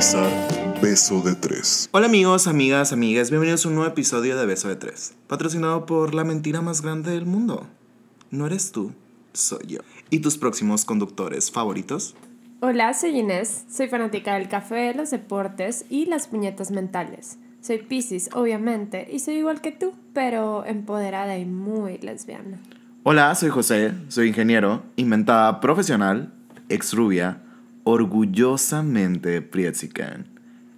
sintonizar Beso de Tres. Hola amigos, amigas, amigas, bienvenidos a un nuevo episodio de Beso de Tres, patrocinado por la mentira más grande del mundo. No eres tú, soy yo. ¿Y tus próximos conductores favoritos? Hola, soy Inés, soy fanática del café, los deportes y las puñetas mentales. Soy Pisces, obviamente, y soy igual que tú, pero empoderada y muy lesbiana. Hola, soy José, soy ingeniero, inventada profesional, ex rubia, orgullosamente prietsican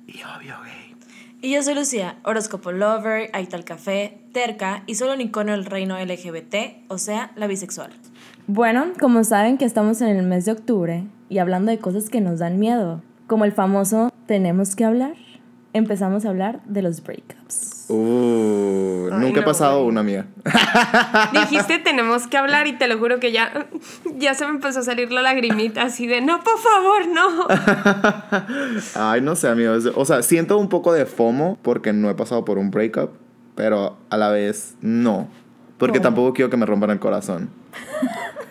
y obvio gay. Y yo soy Lucía, horóscopo lover, aital café, terca y solo un icono del reino LGBT, o sea, la bisexual. Bueno, como saben que estamos en el mes de octubre y hablando de cosas que nos dan miedo, como el famoso tenemos que hablar, empezamos a hablar de los breakups. Uh, Ay, nunca he pasado güey. una amiga. Dijiste tenemos que hablar y te lo juro que ya, ya se me empezó a salir la lagrimita así de no, por favor, no. Ay, no sé, amigos. O sea, siento un poco de FOMO porque no he pasado por un breakup, pero a la vez no. Porque tampoco quiero que me rompan el corazón.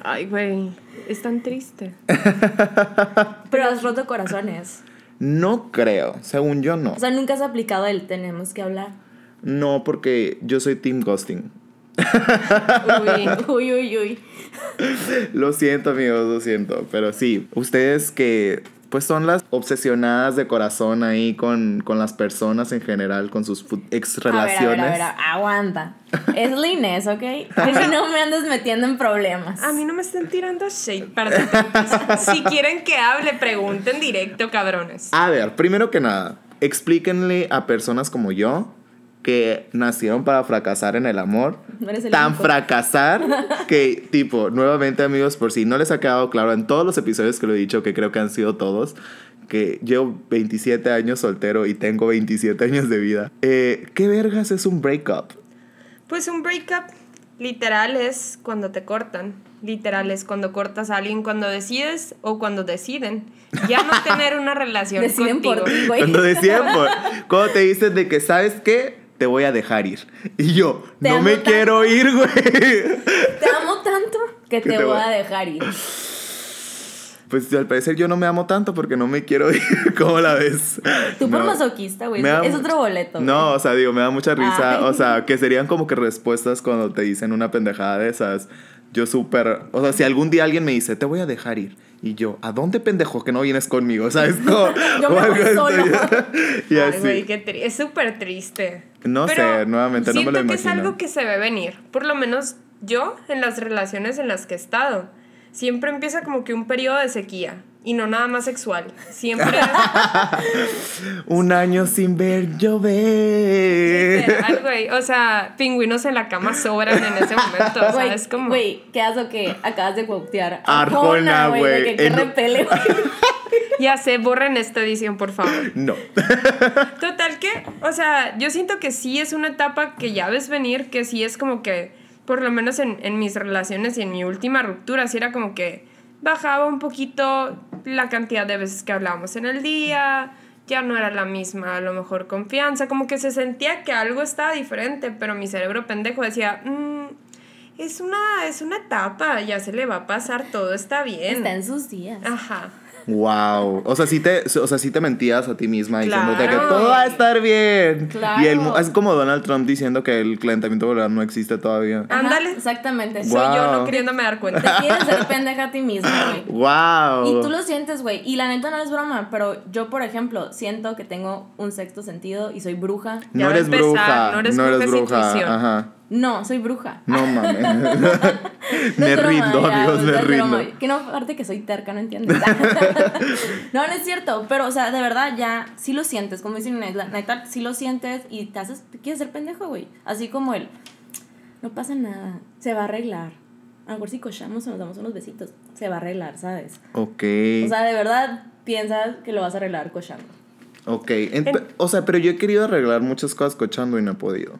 Ay, güey, es tan triste. Pero has roto corazones. No creo, según yo no. O sea, nunca has aplicado el tenemos que hablar. No, porque yo soy Team Ghosting. Uy, Uy, uy, uy. Lo siento, amigos, lo siento. Pero sí, ustedes que pues son las obsesionadas de corazón ahí con, con las personas en general, con sus ex A ver, a ver, relaciones. a ver, aguanta. Es la Inés, ¿ok? Mí no me andes metiendo en problemas. a mí no me están tirando shade para Si quieren que hable, pregunten directo, cabrones. A ver, primero que nada, explíquenle a personas como yo que nacieron para fracasar en el amor. No eres el tan único. fracasar que, tipo, nuevamente amigos, por si no les ha quedado claro en todos los episodios que lo he dicho, que creo que han sido todos, que llevo 27 años soltero y tengo 27 años de vida. Eh, ¿Qué vergas es un breakup? Pues un breakup literal es cuando te cortan. Literal es cuando cortas a alguien, cuando decides o cuando deciden ya no tener una relación Deciden contigo. por ti, güey. Cuando por- cuando te dicen de que, ¿sabes qué? Te voy a dejar ir. Y yo, Te no me tanto. quiero ir, güey. Te amo tanto que te, te voy voy- a dejar ir. Pues al parecer yo no me amo tanto porque no me quiero ir. ¿Cómo la ves? Tú por No. masoquista, güey. Es otro boleto. No, o sea, digo, me da mucha risa. Ay. O sea, que serían como que respuestas cuando te dicen una pendejada de esas. Yo súper. O sea, si algún día alguien me dice, te voy a dejar ir. Y yo, ¿a dónde pendejo que no vienes conmigo? ¿Sabes? Como, Yo me voy solo. y Ay, así. güey, qué es súper triste. No Pero sé, nuevamente, no me lo siento que es imagino. algo que se ve venir. Por lo menos yo, en las relaciones en las que he estado, siempre empieza como que un periodo de sequía. Y no nada más sexual. Siempre Un año sin ver llover. literal, güey. O sea, pingüinos en la cama sobran en ese momento. O sea, Güey, es como. güey, ¿qué haces o qué? Acabas de quotear. Arjona, güey. que, que En- repele, güey. Ya sé, borren esta edición, por favor. No. Total que, o sea, yo siento que sí es una etapa que ya ves venir, que sí es como que, por lo menos en, en mis relaciones y en mi última ruptura, sí era como que bajaba un poquito la cantidad de veces que hablábamos en el día, ya no era la misma, a lo mejor confianza, como que se sentía que algo estaba diferente, pero mi cerebro pendejo decía, "Mm, es, una, es una etapa, ya se le va a pasar, todo está bien. Está en sus días. Ajá. Wow. O sea, sí te, o sea, sí te mentías a ti misma diciéndote que Claro. todo va a estar bien. Claro. Y el, mu- es como Donald Trump diciendo que el calentamiento global no existe todavía. Ándale. Exactamente. Soy yo no queriéndome dar cuenta. Te quieres ser pendeja a ti misma, güey. Wow. Y tú lo sientes, güey. Y la neta no es broma, pero yo, por ejemplo, siento que tengo un sexto sentido y soy bruja. No eres empezar, bruja. no eres no eres bruja, bruja. Ajá. No, soy bruja. No mames. No me broma, rindo, ya, amigos, me broma. rindo. Que no, aparte que soy terca, no entiendes. no, no es cierto. Pero, o sea, de verdad, ya sí lo sientes. Como dicen, neta, neta, sí lo sientes y te haces, te quieres ser pendejo, güey. Así como el, no pasa nada, se va a arreglar. A lo mejor si cochamos o nos damos unos besitos, se va a arreglar, ¿sabes? Ok. O sea, de verdad piensas que lo vas a arreglar cochando. ok. Ent- o sea, pero yo he querido arreglar muchas cosas cochando y no he podido.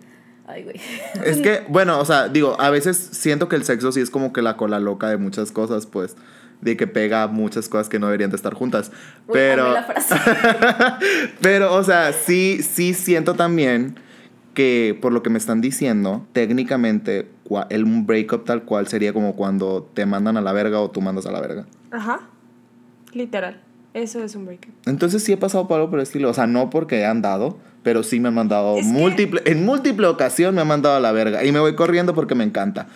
Ay, güey. Es que, bueno, o sea, digo, a veces siento que el sexo sí es como que la cola loca de muchas cosas, pues. De que pega muchas cosas que no deberían de estar juntas. Uy, Pero. amé la frase. pero, o sea, sí, sí siento también que por lo que me están diciendo, técnicamente el un breakup tal cual sería como cuando te mandan a la verga o tú mandas a la verga. Ajá. Literal. Eso es un breakup. Entonces sí he pasado por algo por el estilo. O sea, no porque han dado, pero sí me han mandado Es que- múltiple, en múltiple ocasión me han mandado a la verga. Y me voy corriendo porque me encanta.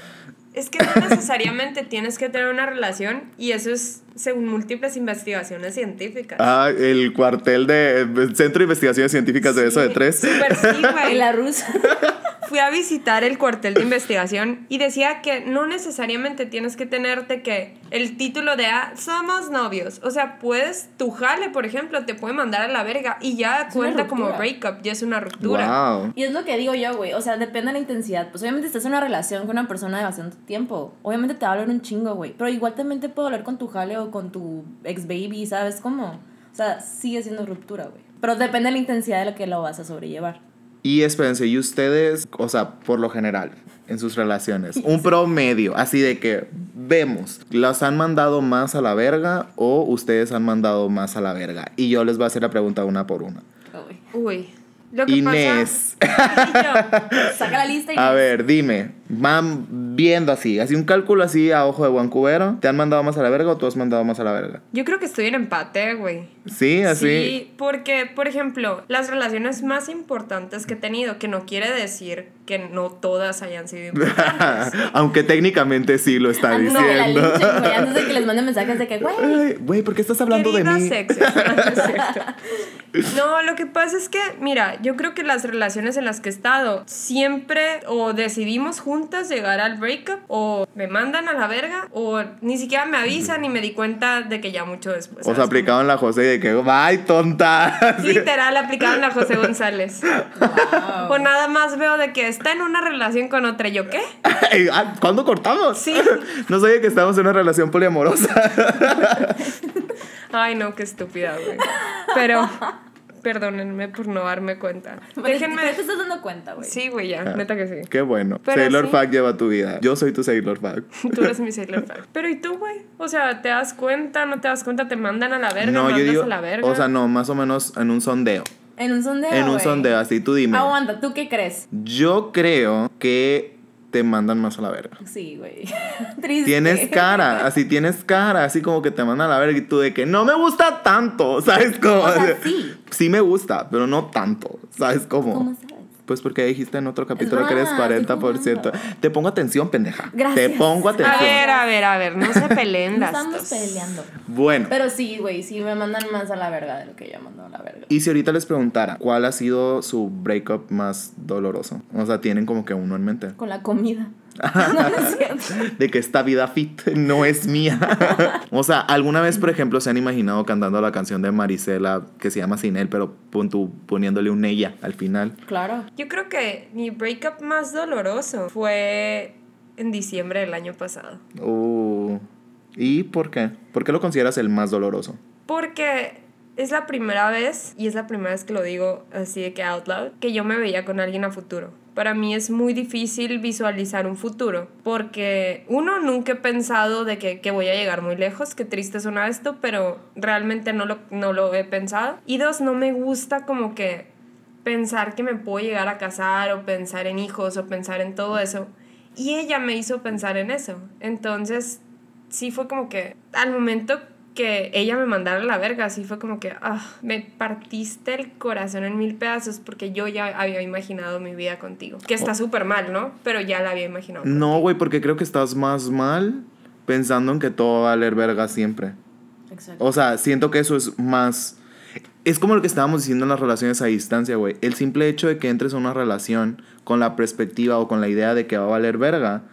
Es que no necesariamente tienes que tener una relación y eso es según múltiples investigaciones científicas. Ah, el cuartel de el Centro de Investigaciones Científicas de eso de tres. Súper sí, güey. En la rusa. Fui a visitar el cuartel de investigación y decía que no necesariamente tienes que tenerte que el título de ah, somos novios. O sea, puedes, tu jale, por ejemplo, te puede mandar a la verga y ya Es cuenta como breakup, ya es una ruptura. Wow. Y es lo que digo yo, güey. O sea, depende de la intensidad. Pues obviamente estás en una relación con una persona de bastante tiempo. Obviamente te va a doler un chingo, güey. Pero igual también te puede doler con tu jale o con tu ex baby, ¿sabes cómo? O sea, sigue siendo ruptura, güey. Pero depende de la intensidad de la que lo vas a sobrellevar. Y espérense, y ustedes, o sea, por lo general, en sus relaciones, un promedio, así de que vemos, ¿las han mandado más a la verga o ustedes han mandado más a la verga? Y yo les voy a hacer la pregunta una por una. Uy. Uy. Lo que Inés, pasa. Yo, Saca la lista y a ver, dime, van viendo así, así un cálculo así a ojo de buen cubero, ¿te han mandado más a la verga o tú has mandado más a la verga? yo creo que estoy en empate, güey. Sí, así. Sí, porque, por ejemplo, las relaciones más importantes que he tenido, que no quiere decir que no todas hayan sido importantes. Aunque técnicamente sí lo está Antes de que la diciendo. linchen, güey. Antes de que les manden mensajes de que, güey. Güey, ¿por qué estás hablando de mí? exes. No, es cierto. No, lo que pasa es que, mira, yo creo que las relaciones en las que he estado siempre o decidimos juntas llegar al breakup o me mandan a la verga o ni siquiera me avisan y me di cuenta de que ya mucho después. O sea, aplicaban la José de que, ¡ay, tonta! Literal, aplicaron a José González. O nada más veo de que está en una relación con otra. ¿Y yo qué? Ah, ¿Cuándo cortamos? Sí. No sabía que estábamos en una relación poliamorosa. Ay, no, qué estúpida, güey. Pero, perdónenme por no darme cuenta. Pero Déjenme. te estás dando cuenta, güey. Sí, güey, ya, neta que sí. Qué bueno. Pero Sailor sí. Fact lleva tu vida. Yo soy tu Sailor Fact. Tú eres mi Sailor Fact. Pero ¿y tú, güey? O sea, ¿te das cuenta? ¿No te das cuenta? ¿Te mandan a la verga? No, yo ¿Mandas digo. a la verga? O sea, no, más o menos en un sondeo. En un sondeo. En un sondeo, así tú dime. Aguanta, ¿tú qué crees? Yo creo que te mandan más a la verga. Sí, güey. Triste. Tienes cara, así tienes cara, así como que te mandan a la verga y tú de que no me gusta tanto, ¿sabes cómo? O sea, sí. Sí me gusta, pero no tanto, ¿sabes cómo? ¿Cómo sabes? Pues porque dijiste en otro capítulo que eres broma, estoy 40%. jugando. Te pongo atención, pendeja. Gracias. Te pongo atención. A ver, a ver, a ver. No se peleen las estamos peleando. Bueno, Pero sí, güey, sí me mandan más a la verga de lo que yo mando a la verga. y si ahorita les preguntara, ¿cuál ha sido su breakup más doloroso? O sea, tienen como que uno en mente. Con la comida. De que esta vida fit no es mía. o sea, ¿alguna vez, por ejemplo, se han imaginado cantando la canción de Marisela que se llama Sin él, pero pon tú poniéndole un ella al final? Claro. Yo creo que mi breakup más doloroso fue en diciembre del año pasado. Uh, ¿Y por qué? ¿Por qué lo consideras el más doloroso? Porque es la primera vez, y es la primera vez que lo digo así de que out loud, que yo me veía con alguien a futuro. Para mí es muy difícil visualizar un futuro, porque uno, nunca he pensado de que, que voy a llegar muy lejos, qué triste suena esto, pero realmente no lo, no lo he pensado. Y dos, no me gusta como que pensar que me puedo llegar a casar o pensar en hijos o pensar en todo eso. Y ella me hizo pensar en eso. Entonces, sí fue como que al momento que ella me mandara a la verga, sí fue como que, ah, me partiste el corazón en mil pedazos porque yo ya había imaginado mi vida contigo. Que está súper mal, ¿no? Pero ya la había imaginado. No, güey, porque creo que estás más mal pensando en que todo va a valer verga siempre. Exacto. O sea, siento que eso es más... Es como lo que estábamos diciendo en las relaciones a distancia, güey. El simple hecho de que entres a una relación con la perspectiva o con la idea de que va a valer verga,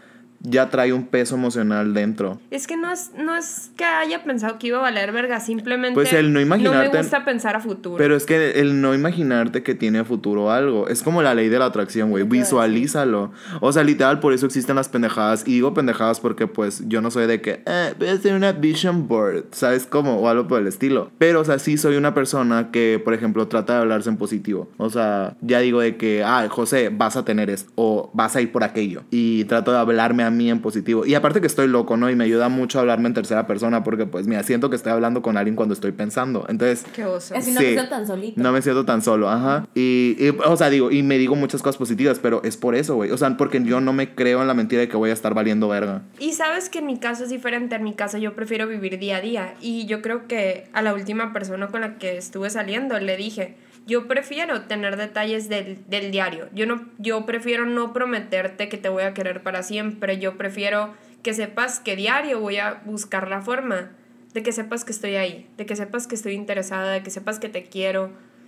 ya trae un peso emocional dentro. Es que no es, no es que haya pensado que iba a valer verga, simplemente Pues el no imaginarte- no me gusta pensar a futuro. Pero es que el no imaginarte que tiene futuro algo, es como la ley de la atracción, güey. Visualízalo. O sea, literal, por eso existen las pendejadas. Y digo pendejadas porque, pues, yo no soy de que, eh, voy a hacer una vision board, ¿sabes cómo? O algo por el estilo. Pero, o sea, sí soy una persona que, por ejemplo, trata de hablarse en positivo. O sea, ya digo de que, ah, José, vas a tener esto. O vas a ir por aquello. Y trato de hablarme a a mí en positivo. Y aparte que estoy loco, ¿no? Y me ayuda mucho a hablarme en tercera persona porque pues mira, siento que estoy hablando con alguien cuando estoy pensando. Entonces, Qué oso. Así no Sí. te sientas tan solito. no me siento tan solo, ajá. Y, y, o sea, digo, y me digo muchas cosas positivas, pero es por eso, güey. O sea, porque yo no me creo en la mentira de que voy a estar valiendo verga. Y sabes que en mi caso es diferente, en mi caso yo prefiero vivir día a día y yo creo que a la última persona con la que estuve saliendo le dije, yo prefiero tener detalles del, del diario, yo, no, yo prefiero no prometerte que te voy a querer para siempre, yo prefiero que sepas que diario voy a buscar la forma de que sepas que estoy ahí, de que sepas que estoy interesada, de que sepas que te quiero.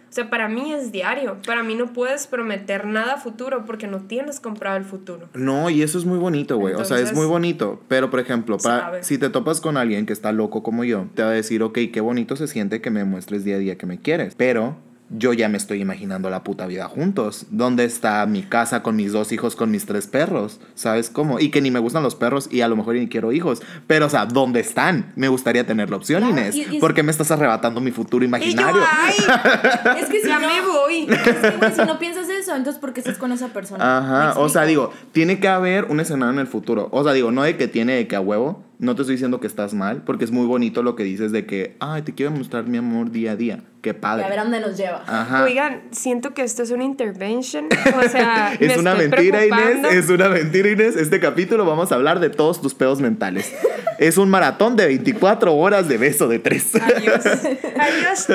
O sea, para mí es diario, para mí no puedes prometer nada futuro porque no tienes comprado el futuro. No, y eso es muy bonito, güey. O sea, es muy bonito. Pero, por ejemplo, para, si te topas con alguien que está loco como yo, te va a decir, ok, qué bonito se siente que me muestres día a día que me quieres. Pero yo ya me estoy imaginando la puta vida juntos. ¿Dónde está mi casa con mis dos hijos, con mis tres perros? ¿Sabes cómo? Y que ni me gustan los perros y a lo mejor ni quiero hijos. Pero, o sea, ¿dónde están? Me gustaría tener la opción, Claro, Inés. y- y- ¿Por qué me estás arrebatando mi futuro Y yo, imaginario? ay, Es que si ya no, me voy. es que, güey, si no piensas eso, entonces ¿por qué estás con esa persona? ¿Me Ajá, o sea, digo, tiene que haber un escenario en el futuro. O sea, digo, no de que tiene de que a huevo. No te estoy diciendo que estás mal, porque es muy bonito lo que dices de que, ay, te quiero mostrar mi amor día a día. Qué Y a ver padre. a dónde nos lleva. Ajá. Oigan, siento que esto es una intervention. O sea, me es una estoy mentira, Inés. Es una mentira, Inés. Este capítulo vamos a hablar de todos tus pedos mentales. es un maratón de 24 horas de beso de tres. Adiós. Adiós,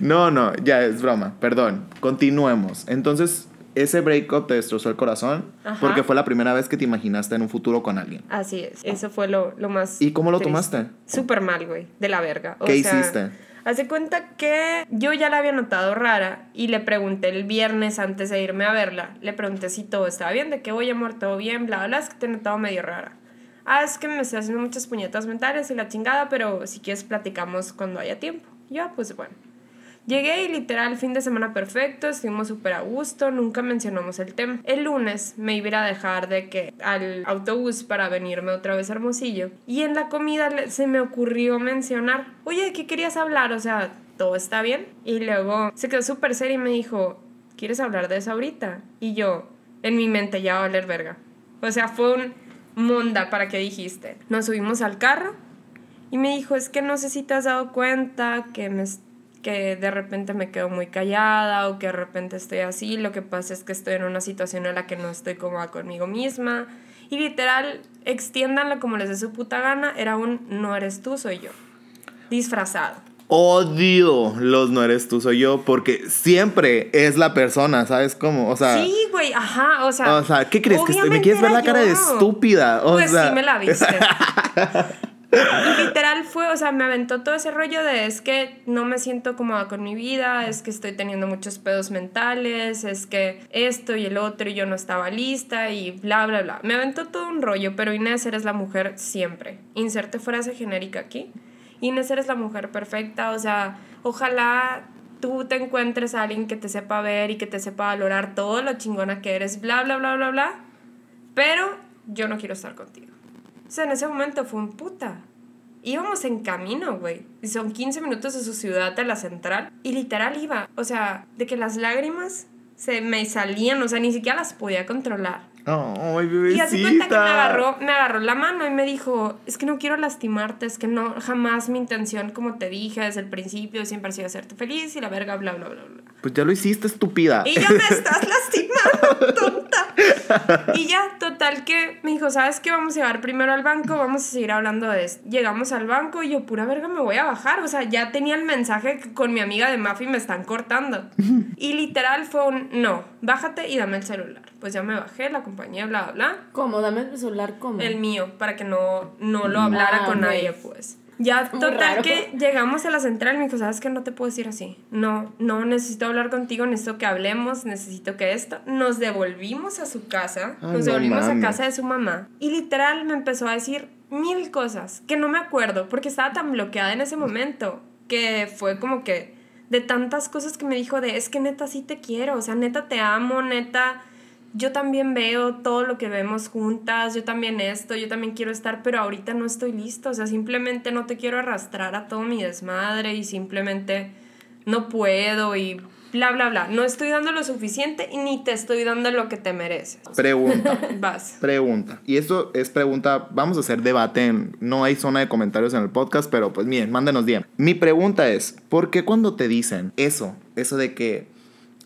no, no, ya es broma. Perdón. Continuemos. Entonces, ese breakup te destrozó el corazón Ajá. porque fue la primera vez que te imaginaste en un futuro con alguien. Así es. Eso fue lo, lo más. ¿Y cómo lo triste. tomaste? Súper mal, güey. De la verga. O ¿Qué sea, hiciste? Hace cuenta que yo ya la había notado rara y le pregunté el viernes antes de irme a verla. Le pregunté si todo estaba bien, de que voy amor, todo bien, bla, bla, es que te he notado medio rara. Ah, es que me estoy haciendo muchas puñetas mentales y la chingada, pero si quieres platicamos cuando haya tiempo. Ya, pues bueno. Llegué y literal fin de semana perfecto, estuvimos súper a gusto, nunca mencionamos el tema. El lunes me iba a dejar de que al autobús para venirme otra vez a Hermosillo. Y en la comida se me ocurrió mencionar, oye, ¿de qué querías hablar? O sea, ¿todo está bien? Y luego se quedó súper serio y me dijo, ¿quieres hablar de eso ahorita? Y yo, en mi mente ya va a valer verga. O sea, fue un monda para qué dijiste. Nos subimos al carro y me dijo, es que no sé si te has dado cuenta que, me, que de repente me quedo muy callada o que de repente estoy así. Lo que pasa es que estoy en una situación en la que no estoy cómoda conmigo misma. Y literal, extiéndanlo como les dé su puta gana. Era un no eres tú, soy yo. Disfrazado. Odio los no eres tú, soy yo, porque siempre es la persona, ¿sabes cómo? O sea, Sí, güey, ajá, o sea. o sea ¿qué crees? ¿Que ¿Me quieres ver la cara de yo. estúpida? O pues sea, sí me la viste. Literal fue, o sea, me aventó todo ese rollo de es que no me siento cómoda con mi vida, es que estoy teniendo muchos pedos mentales, es que esto y el otro y yo no estaba lista y bla, bla, bla. Me aventó todo un rollo, pero Inés eres la mujer siempre. Inserte frase genérica aquí. Inés eres la mujer perfecta, o sea, ojalá tú te encuentres a alguien que te sepa ver y que te sepa valorar todo lo chingona que eres, bla, bla, bla, bla, bla. Pero yo no quiero estar contigo. O sea, en ese momento fue un puta. Íbamos en camino, güey. Y son 15 minutos de su ciudad a la central. Y literal iba. O sea, de que las lágrimas se me salían. O sea, ni siquiera las podía controlar. Ay, Y así cuenta que me agarró, me agarró la mano y me dijo, es que no quiero lastimarte, es que no, jamás mi intención, como te dije desde el principio, siempre ha sido hacerte feliz y la verga, bla, bla, bla, bla. Pues ya lo hiciste, estúpida. Y ya me estás lastimando, tonta. Y ya, total que me dijo, ¿sabes qué? Vamos a llegar primero al banco, vamos a seguir hablando de esto. Llegamos al banco y yo, pura verga, me voy a bajar. O sea, ya tenía el mensaje que con mi amiga de Mafi me están cortando. Y literal fue un, no, bájate y dame el celular. Pues ya me bajé, la compañía, bla, bla, bla. ¿Cómo? Dame el celular, ¿cómo? El mío, para que no, no lo hablara Ah, con nadie, pues. Ya, Muy total raro. que llegamos a la central y me dijo, ¿sabes qué? No te puedo decir así. No, no, necesito hablar contigo, necesito que hablemos, necesito que esto. Nos devolvimos a su casa, Ay, nos no devolvimos a casa de su mamá. Y literal me empezó a decir mil cosas que no me acuerdo porque estaba tan bloqueada en ese momento que fue como que de tantas cosas que me dijo de, es que neta sí te quiero, o sea, neta te amo, neta yo también veo todo lo que vemos juntas, yo también esto, yo también quiero estar, pero ahorita no estoy listo, o sea, simplemente no te quiero arrastrar a todo mi desmadre y simplemente no puedo y bla, bla, bla. No estoy dando lo suficiente y ni te estoy dando lo que te mereces. Pregunta. Vas. Pregunta. Y esto es pregunta, vamos a hacer debate, en, no hay zona de comentarios en el podcast, pero pues miren, mándenos bien. Mi pregunta es, ¿por qué cuando te dicen eso, eso de que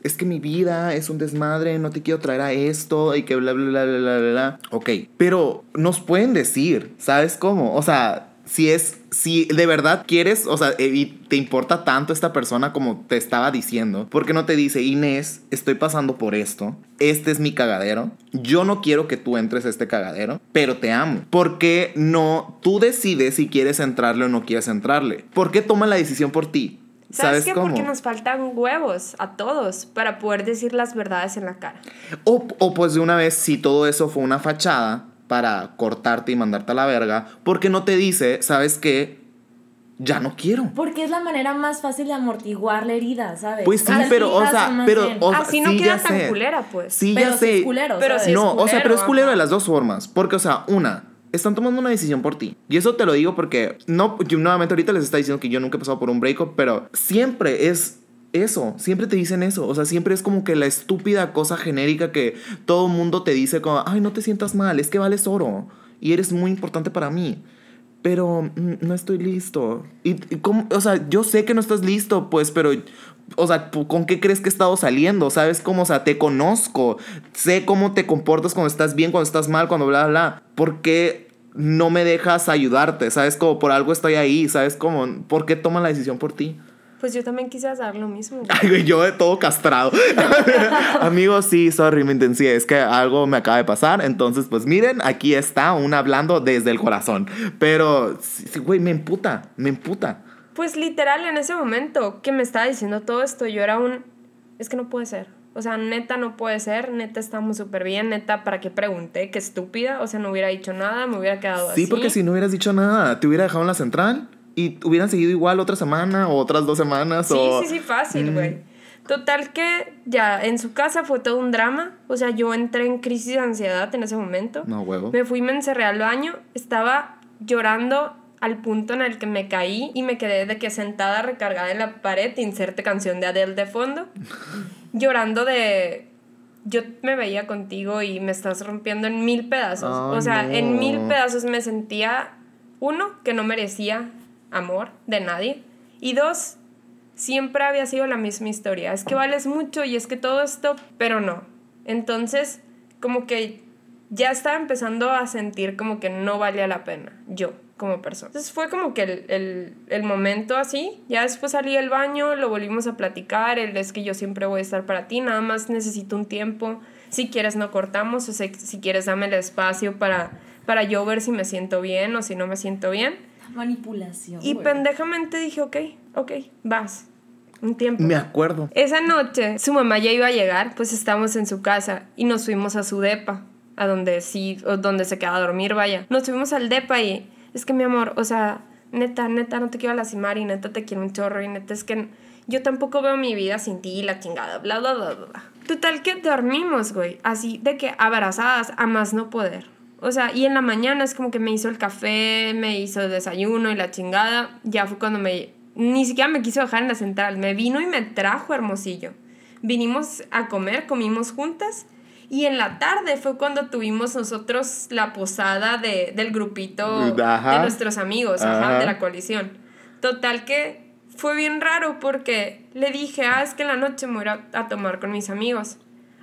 es que mi vida es un desmadre, no te quiero traer a esto y que bla, bla, bla, bla, bla, bla. Ok, pero nos pueden decir, ¿sabes cómo? O sea, si es, si de verdad quieres, o sea, y te importa tanto esta persona como te estaba diciendo, ¿por qué no te dice, Inés, estoy pasando por esto, este es mi cagadero, yo no quiero que tú entres a este cagadero, pero te amo? ¿Por qué no, tú decides si quieres entrarle o no quieres entrarle? ¿Por qué toma la decisión por ti? ¿Sabes, ¿Sabes, qué? cómo? Porque nos faltan huevos a todos para poder decir las verdades en la cara. O, o pues de una vez, si todo eso fue una fachada para cortarte y mandarte a la verga, ¿por qué no te dice, sabes qué? Ya no quiero. Porque es la manera más fácil de amortiguar la herida, ¿sabes? Pues sí, pero, o sea, pero, o sea, Así no sí, queda tan sé. culera, pues. Sí, Pero ya sí es sé. culero, Pero sí es no, o sea, pero es culero, culero de ajá. las dos formas. Porque, o sea, una, están tomando una decisión por ti. Y eso te lo digo porque, no, yo nuevamente ahorita les está diciendo que yo nunca he pasado por un breakup, pero siempre es eso, siempre te dicen eso. O sea, siempre es como que la estúpida cosa genérica que todo mundo te dice como, ay, no te sientas mal, es que vales oro y eres muy importante para mí. Pero mm, no estoy listo. Y, y cómo- o sea, yo sé que no estás listo, pues, pero o sea, ¿con qué crees que he estado saliendo? ¿Sabes cómo? O sea, te conozco. Sé cómo te comportas cuando estás bien, cuando estás mal, cuando bla, bla, bla. ¿Por qué no me dejas ayudarte? ¿Sabes cómo? Por algo estoy ahí. ¿Sabes cómo? ¿Por qué toman la decisión por ti? Pues yo también quise hacer lo mismo. Ay, yo de todo castrado. Amigos, sí, sorry, me intensié. Es que algo me acaba de pasar. Entonces, pues miren, aquí está un hablando desde el corazón. Pero, sí, güey, me emputa, me emputa. Pues literal, en ese momento que me estaba diciendo todo esto, yo era un... Es que no puede ser. O sea, neta no puede ser. Neta estamos súper bien. Neta, ¿para qué pregunté? Qué estúpida. O sea, no hubiera dicho nada, me hubiera quedado así. Sí, porque si no hubieras dicho nada, te hubiera dejado en la central y hubieran seguido igual otra semana o otras dos semanas. Sí, o... sí, sí, fácil, Mm. güey. Total que ya en su casa fue todo un drama. O sea, yo entré en crisis de ansiedad en ese momento. No, huevo. Me fui, me encerré al baño, estaba llorando al punto en el que me caí y me quedé de que sentada recargada en la pared, inserte canción de Adele de fondo, llorando de... Yo me veía contigo y me estás rompiendo en mil pedazos. O sea, no. en mil pedazos me sentía, uno, que no merecía amor de nadie, y dos, siempre había sido la misma historia. Es que vales mucho y es que todo esto, pero no. Entonces, como que ya estaba empezando a sentir como que no valía la pena, yo como persona. Entonces fue como que el, el, el momento así, ya después salí del baño, lo volvimos a platicar, el es que yo siempre voy a estar para ti, nada más necesito un tiempo, si quieres no cortamos, o sea, si quieres dame el espacio para, para yo ver si me siento bien o si no me siento bien. Manipulación. Y güey. pendejamente dije, ok, ok, vas, un tiempo. Me acuerdo. Esa noche su mamá ya iba a llegar, pues estábamos en su casa y nos fuimos a su depa, a donde sí, o donde se queda a dormir, vaya. Nos fuimos al depa y es que mi amor, o sea, neta, neta, no te quiero lastimar y neta te quiero un chorro y neta es que yo tampoco veo mi vida sin ti, la chingada, bla, bla, bla, bla. Total que dormimos, güey, así de que abrazadas a más no poder. O sea, y en la mañana es como que me hizo el café, me hizo el desayuno y la chingada. Ya fue cuando me... Ni siquiera me quiso dejar en la central. Me vino y me trajo Hermosillo. Vinimos a comer, comimos juntas. Y en la tarde fue cuando tuvimos nosotros la posada de, del grupito Ajá. de nuestros amigos, ajá, Ajá. de la coalición. Total que fue bien raro porque le dije, ah, es que en la noche me voy a, tomar con mis amigos.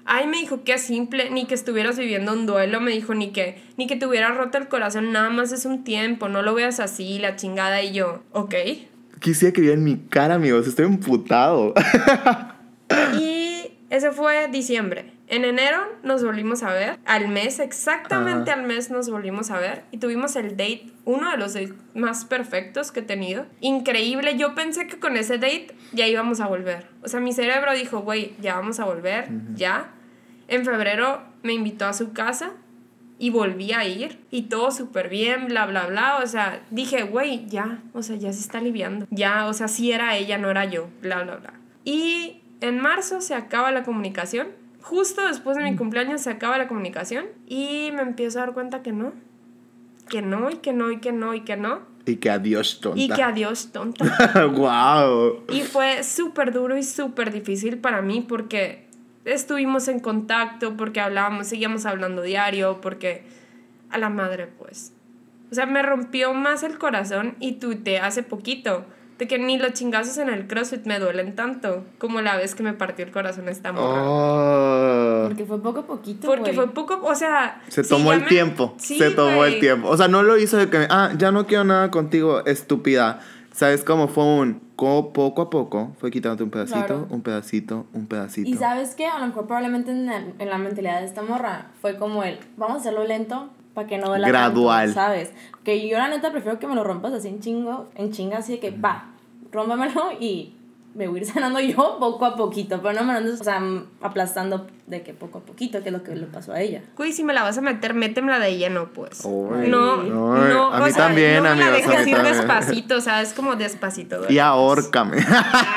Ay, me dijo que simple, ni que estuvieras viviendo un duelo, me dijo, ni que, ni que te hubiera roto el corazón, nada más es un tiempo, no lo veas así, la chingada, y yo, ok. Quisiera que vieran mi cara, amigos. Estoy emputado. Y ese fue diciembre. En enero nos volvimos a ver. Al mes, exactamente al mes nos volvimos a ver. Y tuvimos el date, uno de los dates más perfectos que he tenido. Increíble. Yo pensé que con ese date ya íbamos a volver. O sea, mi cerebro dijo, güey, ya vamos a volver, ya. En febrero me invitó a su casa y volví a ir y todo súper bien, bla, bla, bla. O sea, dije, güey, ya, o sea, ya se está aliviando. Ya, o sea, sí era ella, no era yo, bla, bla, bla. Y en marzo se acaba la comunicación. Justo después de mi cumpleaños se acaba la comunicación y me empiezo a dar cuenta que no. que no, y que no, y que no, y que no. Y que adiós, tonta. Y que adiós, tonta. wow. Y fue súper duro y súper difícil para mí porque estuvimos en contacto, porque hablábamos, seguíamos hablando diario, porque a la madre, pues. O sea, me rompió más el corazón y tuiteé hace poquito de que ni los chingazos en el CrossFit me duelen tanto como la vez que me partió el corazón esta morra. Oh. Porque fue poco a poquito. Porque fue poco, o sea... Se sí, tomó el me- tiempo. Sí, se tomó el tiempo. O sea, no lo hizo de que, ah, ya no quiero nada contigo, estúpida. ¿Sabes cómo fue un co- poco a poco? Fue quitándote un pedacito, Claro. un pedacito, un pedacito. Y sabes qué, a lo mejor probablemente en la, en la mentalidad de esta morra fue como el, vamos a hacerlo lento para que no duela Gradual. tanto, ¿sabes? Que yo la neta prefiero que me lo rompas así en chingo, en chinga, así de que va, rómpamelo y me voy a ir sanando yo poco a poquito, pero no me lo andes, o sea, aplastando de que poco a poquito, que es lo que le pasó a ella. Güey, si me la vas a meter, métemela de lleno, pues. Ay. no, Ay, no, a o mí sea, también, no me la amigos, a dejes mí ir también. despacito, o sea, es como despacito. Y ¿verdad? ahórcame.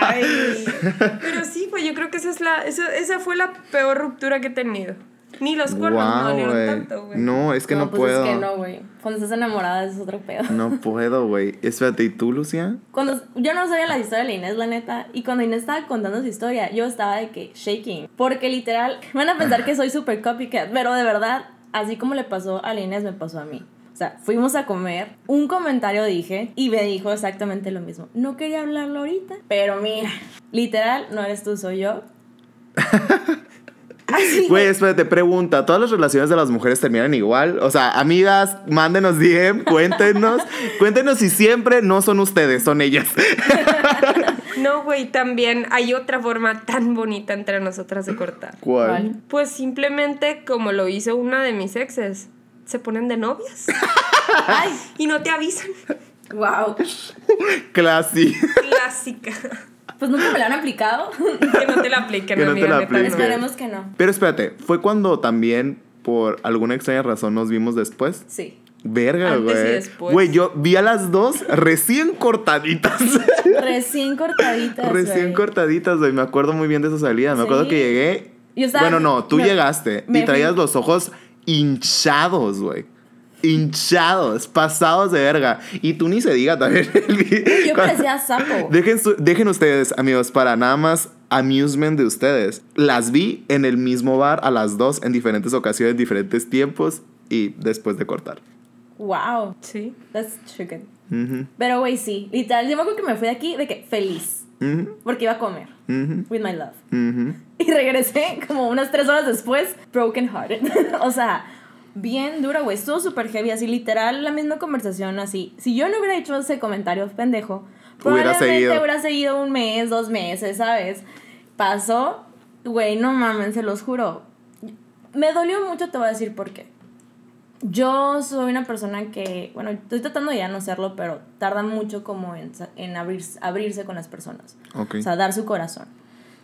Ay. Pero sí, pues yo creo que esa, es la, esa, esa fue la peor ruptura que he tenido. Ni los cuernos me Wow, dolieron güey. tanto, güey. No, es que no, pues puedo. es que no, güey. Cuando estás enamorada es otro pedo. No puedo, güey. Espérate, ¿y tú, Lucia? Cuando yo no sabía la historia de la Inés, la neta, y cuando Inés estaba contando su historia, yo estaba de que shaking. Porque literal, van a pensar que soy super copycat, pero de verdad, así como le pasó a la Inés, me pasó a mí. O sea, fuimos a comer, un comentario dije y me dijo exactamente lo mismo. No quería hablarlo ahorita, pero mira, literal, no eres tú, soy yo. Güey, espérate, pregunta. ¿Todas las relaciones de las mujeres terminan igual? O sea, amigas, mándenos DM, cuéntenos. cuéntenos si siempre no son ustedes, son ellas. No, güey, también hay otra forma tan bonita entre nosotras de cortar. ¿Cuál? Pues simplemente como lo hizo una de mis exes, se ponen de novias. Ay, y no te avisan. wow. Classy. Clásica. Pues nunca me lo han aplicado. que no te la apliquen, Que no te la apliquen. Esperemos que no. Pero espérate, ¿fue cuando también por alguna extraña razón nos vimos después? Sí. Verga, güey. después. Güey, yo vi a las dos recién cortaditas. Recién cortaditas. recién cortaditas, güey. Me acuerdo muy bien de esa salida. Me acuerdo que llegué. Yo estaba- bueno, no, tú me- llegaste me y traías fui- los ojos hinchados, güey. Hinchados, pasados de verga. Y tú ni se diga también. Yo parecía sapo. Dejen, su- dejen ustedes, amigos, para nada más amusement de ustedes. Las vi en el mismo bar a las dos en diferentes ocasiones, diferentes tiempos y después de cortar. Wow. Sí. That's chicken. Ujú, Pero, güey, sí. Literal, yo me acuerdo que me fui de aquí de que feliz. ujú, Porque iba a comer. ujú, With my love. Y regresé como unas tres horas después, broken hearted. o sea, bien dura, güey. Estuvo súper heavy. Así, literal, la misma conversación, así. Si yo no hubiera hecho ese comentario pendejo, Hubiera probablemente seguido. hubiera seguido un mes, dos meses, ¿sabes? Pasó, güey, no mames, se los juro. Me dolió mucho, te voy a decir por qué. Yo soy una persona que, bueno, estoy tratando de ya no serlo, pero tarda mucho como en, en abrirse, abrirse con las personas. Ok. O sea, dar su corazón.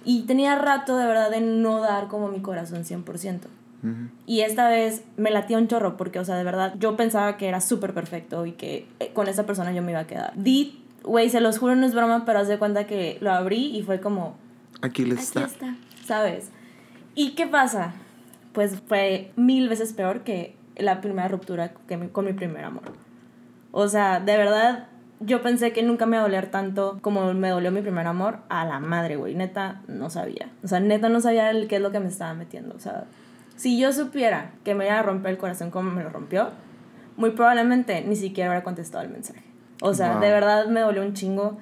Y tenía rato de verdad de no dar como mi corazón 100%. Ujú. Y esta vez me latía un chorro porque, o sea, de verdad, yo pensaba que era súper perfecto y que eh, con esa persona yo me iba a quedar. Di, güey, se los juro, no es broma, pero haz de cuenta que lo abrí y fue como, Aquí les aquí está. está, ¿sabes? ¿Y qué pasa? Pues fue mil veces peor que la primera ruptura que mi- con mi primer amor. O sea, de verdad, yo pensé que nunca me iba a doler tanto como me dolió mi primer amor. A la madre, güey. Neta, no sabía. O sea, neta no sabía el qué es lo que me estaba metiendo. O sea, si yo supiera que me iba a romper el corazón como me lo rompió, muy probablemente ni siquiera hubiera contestado el mensaje. O sea, Wow. de verdad me dolió un chingo.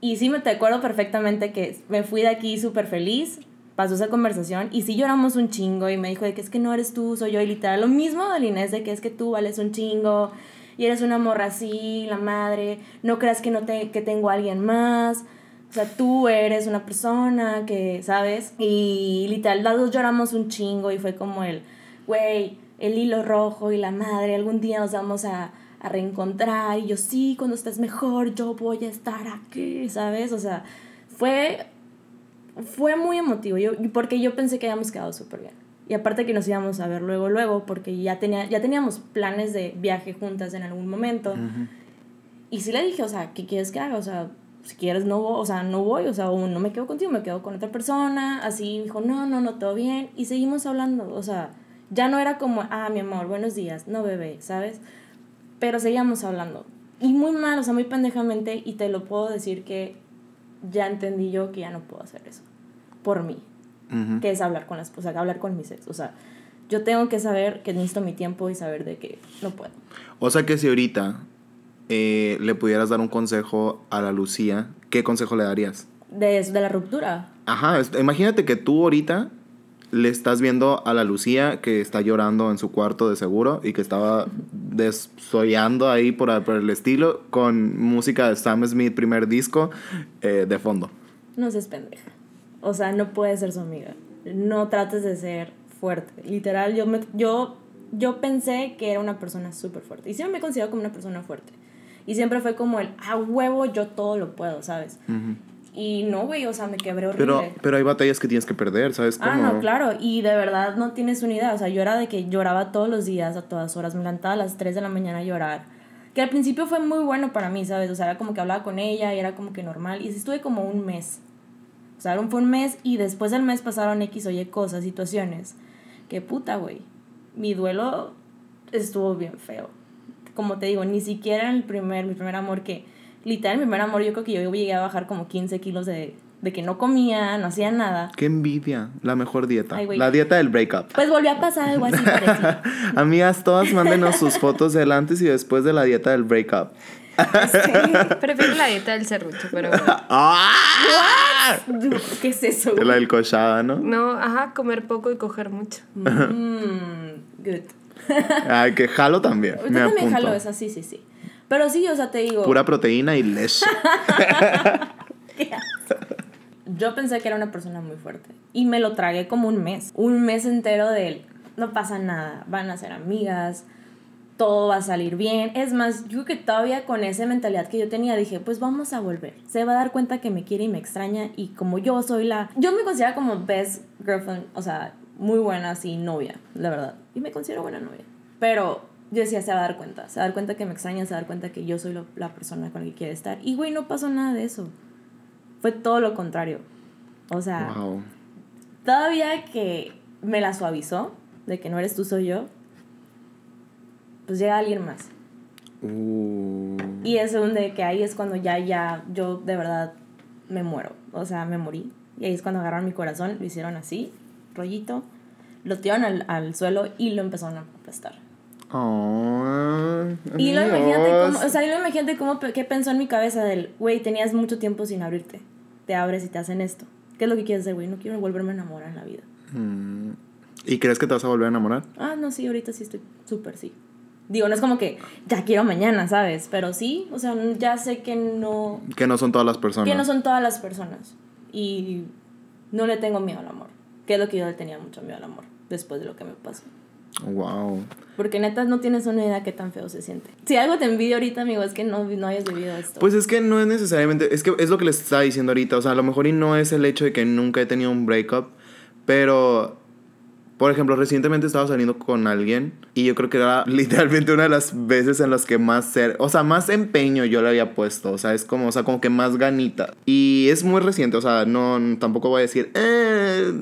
Y sí me te acuerdo perfectamente que me fui de aquí súper feliz, pasó esa conversación y sí lloramos un chingo y me dijo de que es que no eres tú, soy yo y literal lo mismo de Inés de que es que tú vales un chingo y eres una morra así, la madre, no creas que no te, que tengo a alguien más. O sea, tú eres una persona que, ¿sabes? Y literal, las dos lloramos un chingo y fue como el, güey, el hilo rojo y la madre, algún día nos vamos a, a reencontrar. Y yo, sí, cuando estés mejor, yo voy a estar aquí, ¿sabes? O sea, fue, fue muy emotivo, yo, porque yo pensé que habíamos quedado súper bien. Y aparte que nos íbamos a ver luego, luego, porque ya, tenía, ya teníamos planes de viaje juntas en algún momento. Y sí le dije, o sea, ¿qué quieres que haga? O sea, si quieres no voy, o sea, no voy, o sea, o no me quedo contigo, me quedo con otra persona. Así dijo, no, no, no, todo bien. Y seguimos hablando, o sea, ya no era como, ah, mi amor, buenos días, no bebé, ¿sabes? Pero seguíamos hablando. Y muy mal, o sea, muy pendejamente. Y te lo puedo decir que ya entendí yo que ya no puedo hacer eso. Por mí. Ujú. Que es hablar con la esposa, hablar con mis ex. O sea, yo tengo que saber que necesito mi tiempo y saber de que no puedo. O sea que si ahorita eh, le pudieras dar un consejo a la Lucía, ¿qué consejo le darías? De, de la ruptura. Ajá, imagínate que tú ahorita le estás viendo a la Lucía que está llorando en su cuarto de seguro y que estaba desollando ahí por, por el estilo con música de Sam Smith, primer disco, eh, de fondo. No seas pendeja. O sea, no puedes ser su amiga. No trates de ser fuerte. Literal, yo, me, yo, yo pensé que era una persona súper fuerte. Y siempre me he considerado como una persona fuerte. Y siempre fue como el, a huevo, yo todo lo puedo, ¿sabes? Y no, güey, o sea, me quebré horrible. Pero, pero hay batallas que tienes que perder, ¿sabes? Ah, Como- no, claro, y de verdad no tienes una idea, o sea, yo era de que lloraba todos los días, a todas horas, me levantaba a las 3 de la mañana a llorar, que al principio fue muy bueno para mí, ¿sabes? O sea, era como que hablaba con ella y era como que normal, y estuve como un mes, o sea, fue un mes y después del mes pasaron X o Y cosas, situaciones, que puta, güey, mi duelo estuvo bien feo, como te digo, ni siquiera el primer, mi primer amor que, literal, mi primer amor, yo creo que yo llegué a bajar como 15 kilos de, de que no comía, no hacía nada. Qué envidia, la mejor dieta. Ay, la dieta del breakup. Pues volvió a pasar algo así parecido. Amigas, todas mándenos sus fotos del antes y después de la dieta del breakup. Prefiero la dieta del serrucho, pero bueno. ¡Ah! ¿Qué es eso? La del cochada, ¿no? No, ajá, comer poco y coger mucho. Mm, good. Ay, que jalo también. Me también apunto. jalo esa, sí, sí, sí. Pero sí, o sea, te digo. Pura proteína y leche. Yo pensé que era una persona muy fuerte. Y me lo tragué como un mes. Un mes entero de él. No pasa nada. Van a ser amigas. Todo va a salir bien. Es más, yo que todavía con esa mentalidad que yo tenía, dije, pues vamos a volver. Se va a dar cuenta que me quiere y me extraña. Y como yo soy la. Yo me considero como best girlfriend. O sea, muy buena, así, novia, la verdad. Y me considero buena novia. Pero yo decía, se va a dar cuenta. Se va a dar cuenta que me extraña. Se va a dar cuenta que yo soy lo- la persona con la que quiere estar. Y güey, no pasó nada de eso. Fue todo lo contrario. O sea, wow. todavía que me la suavizó, de que no eres tú, soy yo, pues llega alguien más. Uh. Y es donde que ahí es cuando ya, ya, yo de verdad me muero. O sea, me morí. Y ahí es cuando agarraron mi corazón, lo hicieron así, rollito, lo tiraron al, al suelo y lo empezaron a aplastar. Oh, Y luego imagínate cómo, o sea, y luego imagínate cómo, qué pensó en mi cabeza del, güey, tenías mucho tiempo sin abrirte. Te abres y te hacen esto. ¿Qué es lo que quieres hacer, güey? No quiero volverme a enamorar en la vida. Mm. ¿Y crees que te vas a volver a enamorar? Ah, no, sí, ahorita sí estoy súper sí. Digo, no es como que ya quiero mañana, ¿sabes? Pero sí, o sea, ya sé que no, Que no son todas las personas. que no son todas las personas. Y no le tengo miedo al amor. Que es lo que yo le tenía mucho miedo al amor después de lo que me pasó. Wow. Porque neta no tienes una idea qué tan feo se siente. Si algo te envidio ahorita, amigo, es que no, no hayas vivido esto. Pues es que no es necesariamente, es que es lo que les estaba diciendo ahorita, o sea, a lo mejor y no es el hecho de que nunca he tenido un breakup, pero, por ejemplo, recientemente estaba saliendo con alguien y yo creo que era literalmente una de las veces en las que más ser, o sea, más empeño yo le había puesto, o sea, es como, o sea, como que más ganita. Y es muy reciente, o sea, no, tampoco voy a decir, eh,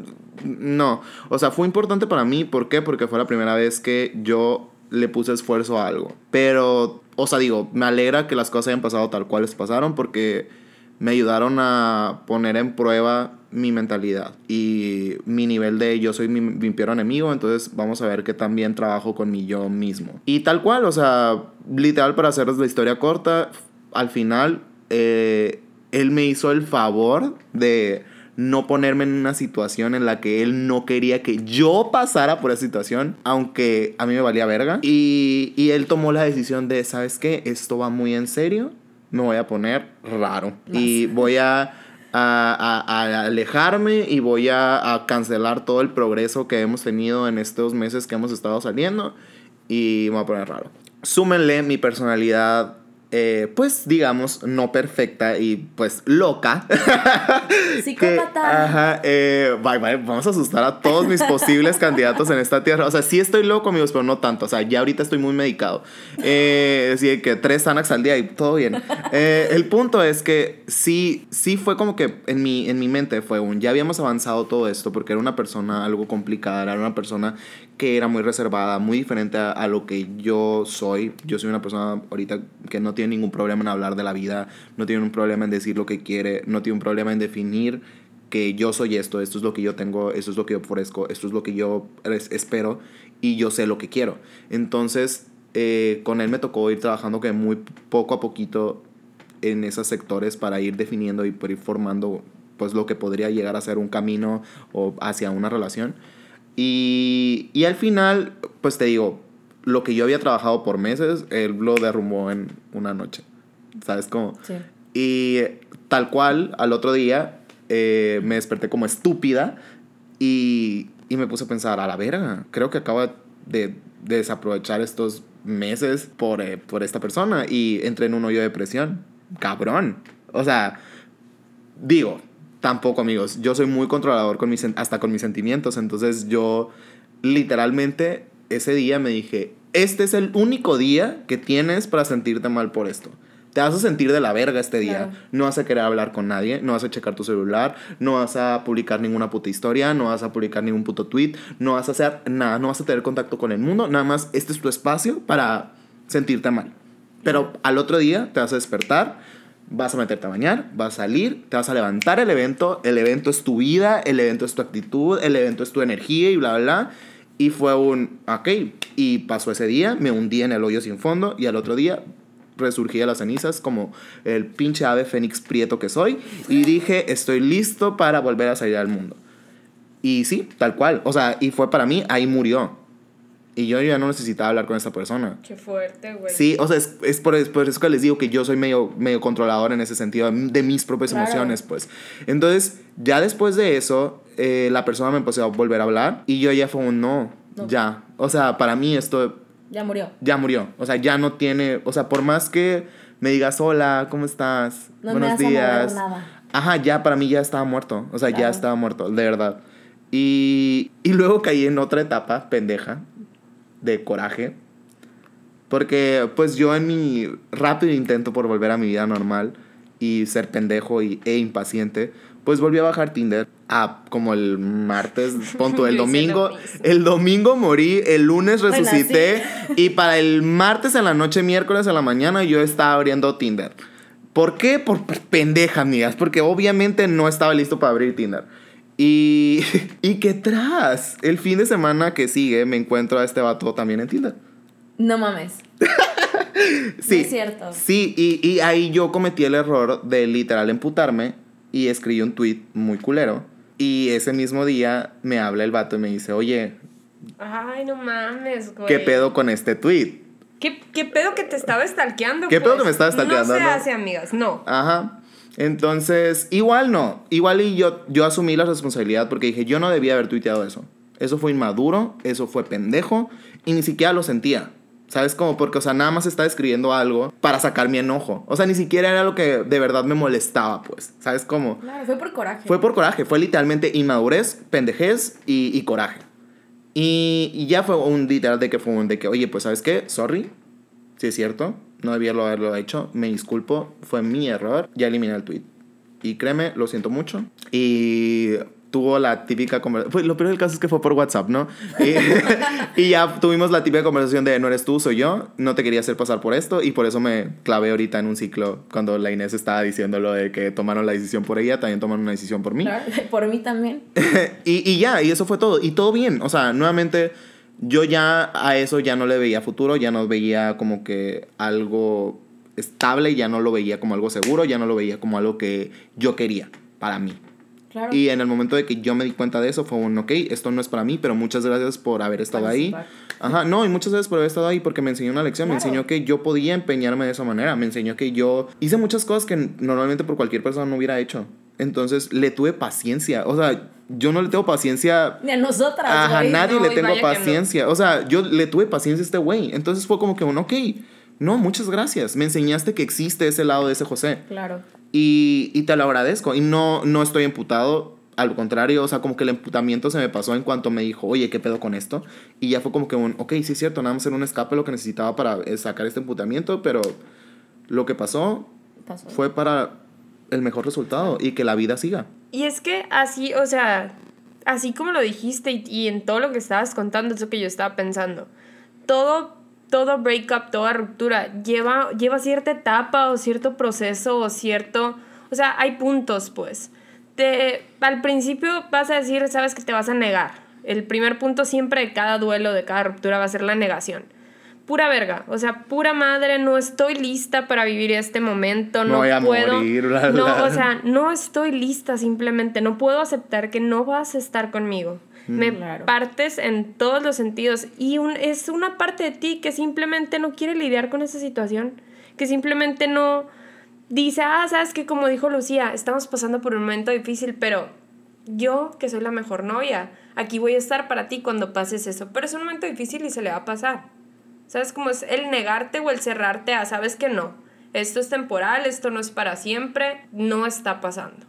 no, o sea, fue importante para mí, ¿por qué? Porque fue la primera vez que yo le puse esfuerzo a algo. Pero, o sea, digo, me alegra que las cosas hayan pasado tal cual les pasaron porque me ayudaron a poner en prueba mi mentalidad y mi nivel de yo soy mi, mi enemigo, entonces vamos a ver qué tan bien trabajo con mi yo mismo. Y tal cual, o sea, literal para hacerles la historia corta, al final eh, él me hizo el favor de no ponerme en una situación en la que él no quería que yo pasara por esa situación, aunque a mí me valía verga. Y, y él tomó la decisión de, ¿sabes qué? Esto va muy en serio, me voy a poner raro. Y voy a, a- a- a alejarme y voy a, a cancelar todo el progreso que hemos tenido en estos meses que hemos estado saliendo y me voy a poner raro. Súmenle mi personalidad, eh, pues digamos, no perfecta y pues loca. que, Psicópata. ajá, eh, bye, bye, vamos a asustar a todos mis posibles candidatos en esta tierra. O sea, sí estoy loco, amigos, pero no tanto. O sea, ya ahorita estoy muy medicado. Eh, así que tres Xanax al día y todo bien. Eh, el punto es que sí, sí fue como que en mi, en mi mente fue un, ya habíamos avanzado todo esto porque era una persona algo complicada, era una persona que era muy reservada, muy diferente a, a lo que yo soy. Yo soy una persona ahorita que no tiene ningún problema en hablar de la vida, no tiene un problema en decir lo que quiere, no tiene un problema en definir que yo soy esto, esto es lo que yo tengo, esto es lo que yo ofrezco, esto es lo que yo es- espero y yo sé lo que quiero. Entonces, eh, con él me tocó ir trabajando que muy poco a poquito en esos sectores para ir definiendo y ir formando pues lo que podría llegar a ser un camino o hacia una relación. Y, y al final, pues te digo, lo que yo había trabajado por meses, él lo derrumbó en una noche. ¿Sabes cómo? Sí. Y tal cual, al otro día eh, me desperté como estúpida y, y me puse a pensar, a la verga, creo que acabo de, de desaprovechar estos meses por, eh, por esta persona y entré en un hoyo de depresión. Cabrón. O sea, digo, tampoco amigos, yo soy muy controlador con mis, hasta con mis sentimientos, entonces yo literalmente ese día me dije, este es el único día que tienes para sentirte mal por esto. Te vas a sentir de la verga este día. Claro. No vas a querer hablar con nadie, no vas a checar tu celular, no vas a publicar ninguna puta historia, no vas a publicar ningún puto tweet, no vas a hacer nada, no vas a tener contacto con el mundo, nada más este es tu espacio para sentirte mal. Pero al otro día te vas a despertar, vas a meterte a bañar, vas a salir, te vas a levantar el evento, el evento es tu vida, el evento es tu actitud, el evento es tu energía y bla, bla, bla. Y fue un, ok, y pasó ese día, me hundí en el hoyo sin fondo y al otro día resurgí de las cenizas como el pinche ave fénix prieto que soy y dije, estoy listo para volver a salir al mundo. Y sí, tal cual, o sea, y fue para mí, ahí murió. Y yo ya no necesitaba hablar con esa persona. Qué fuerte, güey. Sí, o sea, es, es por, es por eso que les digo que yo soy medio, medio controlador en ese sentido, de mis propias Claro. emociones, pues. Entonces, ya después de eso, eh, la persona me empezó a volver a hablar y yo ya fue un no, No. ya. O sea, para mí esto Ya murió. ya murió. O sea, ya no tiene, o sea, por más que me digas, hola, ¿cómo estás? No me Buenos mover días. nada. Ajá, ya para mí ya estaba muerto. O sea, ya Claro. estaba muerto, de verdad. Y, y luego caí en otra etapa pendeja de coraje. Porque pues yo en mi rápido intento por volver a mi vida normal y ser pendejo y, e impaciente, pues volví a bajar Tinder a como el martes, punto, el domingo. El domingo morí, el lunes resucité y para el martes en la noche, miércoles en la mañana yo estaba abriendo Tinder. ¿Por qué? Por pendeja, amigas. Porque obviamente no estaba listo para abrir Tinder. Y, y que tras, el fin de semana que sigue me encuentro a este vato también en Tinder. No mames. Sí. es cierto. Sí, y, y ahí yo cometí el error de literal emputarme y escribí un tweet muy culero. Y ese mismo día me habla el vato y me dice, oye, Ay, no mames, güey. ¿qué pedo con este tweet? ¿Qué, qué pedo que te estaba stalkeando? ¿Qué pedo pues? que me estaba stalkeando, No se no? hace, amigas, no. Ajá. Entonces, igual no. Igual y yo, yo asumí la responsabilidad porque dije, yo no debía haber tuiteado eso. Eso fue inmaduro, eso fue pendejo y ni siquiera lo sentía. ¿Sabes cómo? Porque, o sea, nada más estaba escribiendo algo para sacar mi enojo. O sea, ni siquiera era lo que de verdad me molestaba, pues. ¿Sabes cómo? Claro, fue por coraje. Fue por coraje, fue literalmente inmadurez, pendejez y, y coraje. Y, y ya fue un literal de que fue un de que, oye, pues sabes qué, sorry, si es cierto, no debía lo haberlo hecho, me disculpo, fue mi error, ya eliminé el tweet. Y créeme, lo siento mucho. Y tuvo la típica conversación. Lo peor del caso es que fue por WhatsApp, ¿no? Y, y ya tuvimos la típica conversación de no eres tú, soy yo. No te quería hacer pasar por esto. Y por eso me clavé ahorita en un ciclo. Cuando la Inés estaba diciendo lo de que tomaron la decisión por ella, también tomaron una decisión por mí. Claro, por mí también. y, y ya, y eso fue todo. Y todo bien. O sea, nuevamente, yo ya a eso ya no le veía futuro, ya no veía como que algo estable, ya no lo veía como algo seguro, ya no lo veía como algo que yo quería para mí. Claro. Y en el momento de que yo me di cuenta de eso, fue un, ok, esto no es para mí, pero muchas gracias por haber estado ahí. Ajá, no, y muchas gracias por haber estado ahí porque me enseñó una lección, me Claro. enseñó que yo podía empeñarme de esa manera, me enseñó que yo hice muchas cosas que normalmente por cualquier persona no hubiera hecho. Entonces le tuve paciencia, o sea, yo no le tengo paciencia Ni a nosotras, Ajá, güey. nadie no, le tengo que no. paciencia. O sea, yo le tuve paciencia a este güey. Entonces fue como que un, ok, no, muchas gracias. Me enseñaste que existe ese lado de ese José. Claro. Y, y te lo agradezco. Y no, no estoy emputado. Al contrario, o sea, como que el emputamiento se me pasó en cuanto me dijo, oye, ¿qué pedo con esto? Y ya fue como que un, ok, sí es cierto, nada más era un escape lo que necesitaba para eh, sacar este emputamiento, pero lo que pasó Pasó. fue para el mejor resultado y que la vida siga. Y es que así, o sea, así como lo dijiste y, y en todo lo que estabas contando, es lo que yo estaba pensando. Todo, todo breakup, toda ruptura lleva, lleva cierta etapa o cierto proceso o cierto... O sea, hay puntos, pues. Te, al principio vas a decir, sabes que te vas a negar. El primer punto siempre de cada duelo, de cada ruptura, va a ser la negación. Pura verga, o sea, pura madre, no estoy lista para vivir este momento, no voy a puedo. morir, bla, no, bla. o sea, no estoy lista simplemente, no puedo aceptar que no vas a estar conmigo. Me Claro. partes en todos los sentidos y un- es una parte de ti que simplemente no quiere lidiar con esa situación, que simplemente no dice, ah, sabes que como dijo Lucía, estamos pasando por un momento difícil, pero yo, que soy la mejor novia, aquí voy a estar para ti cuando pases eso, pero es un momento difícil y se le va a pasar. ¿Sabes cómo es el negarte o el cerrarte a, sabes que no, esto es temporal, esto no es para siempre, no está pasando?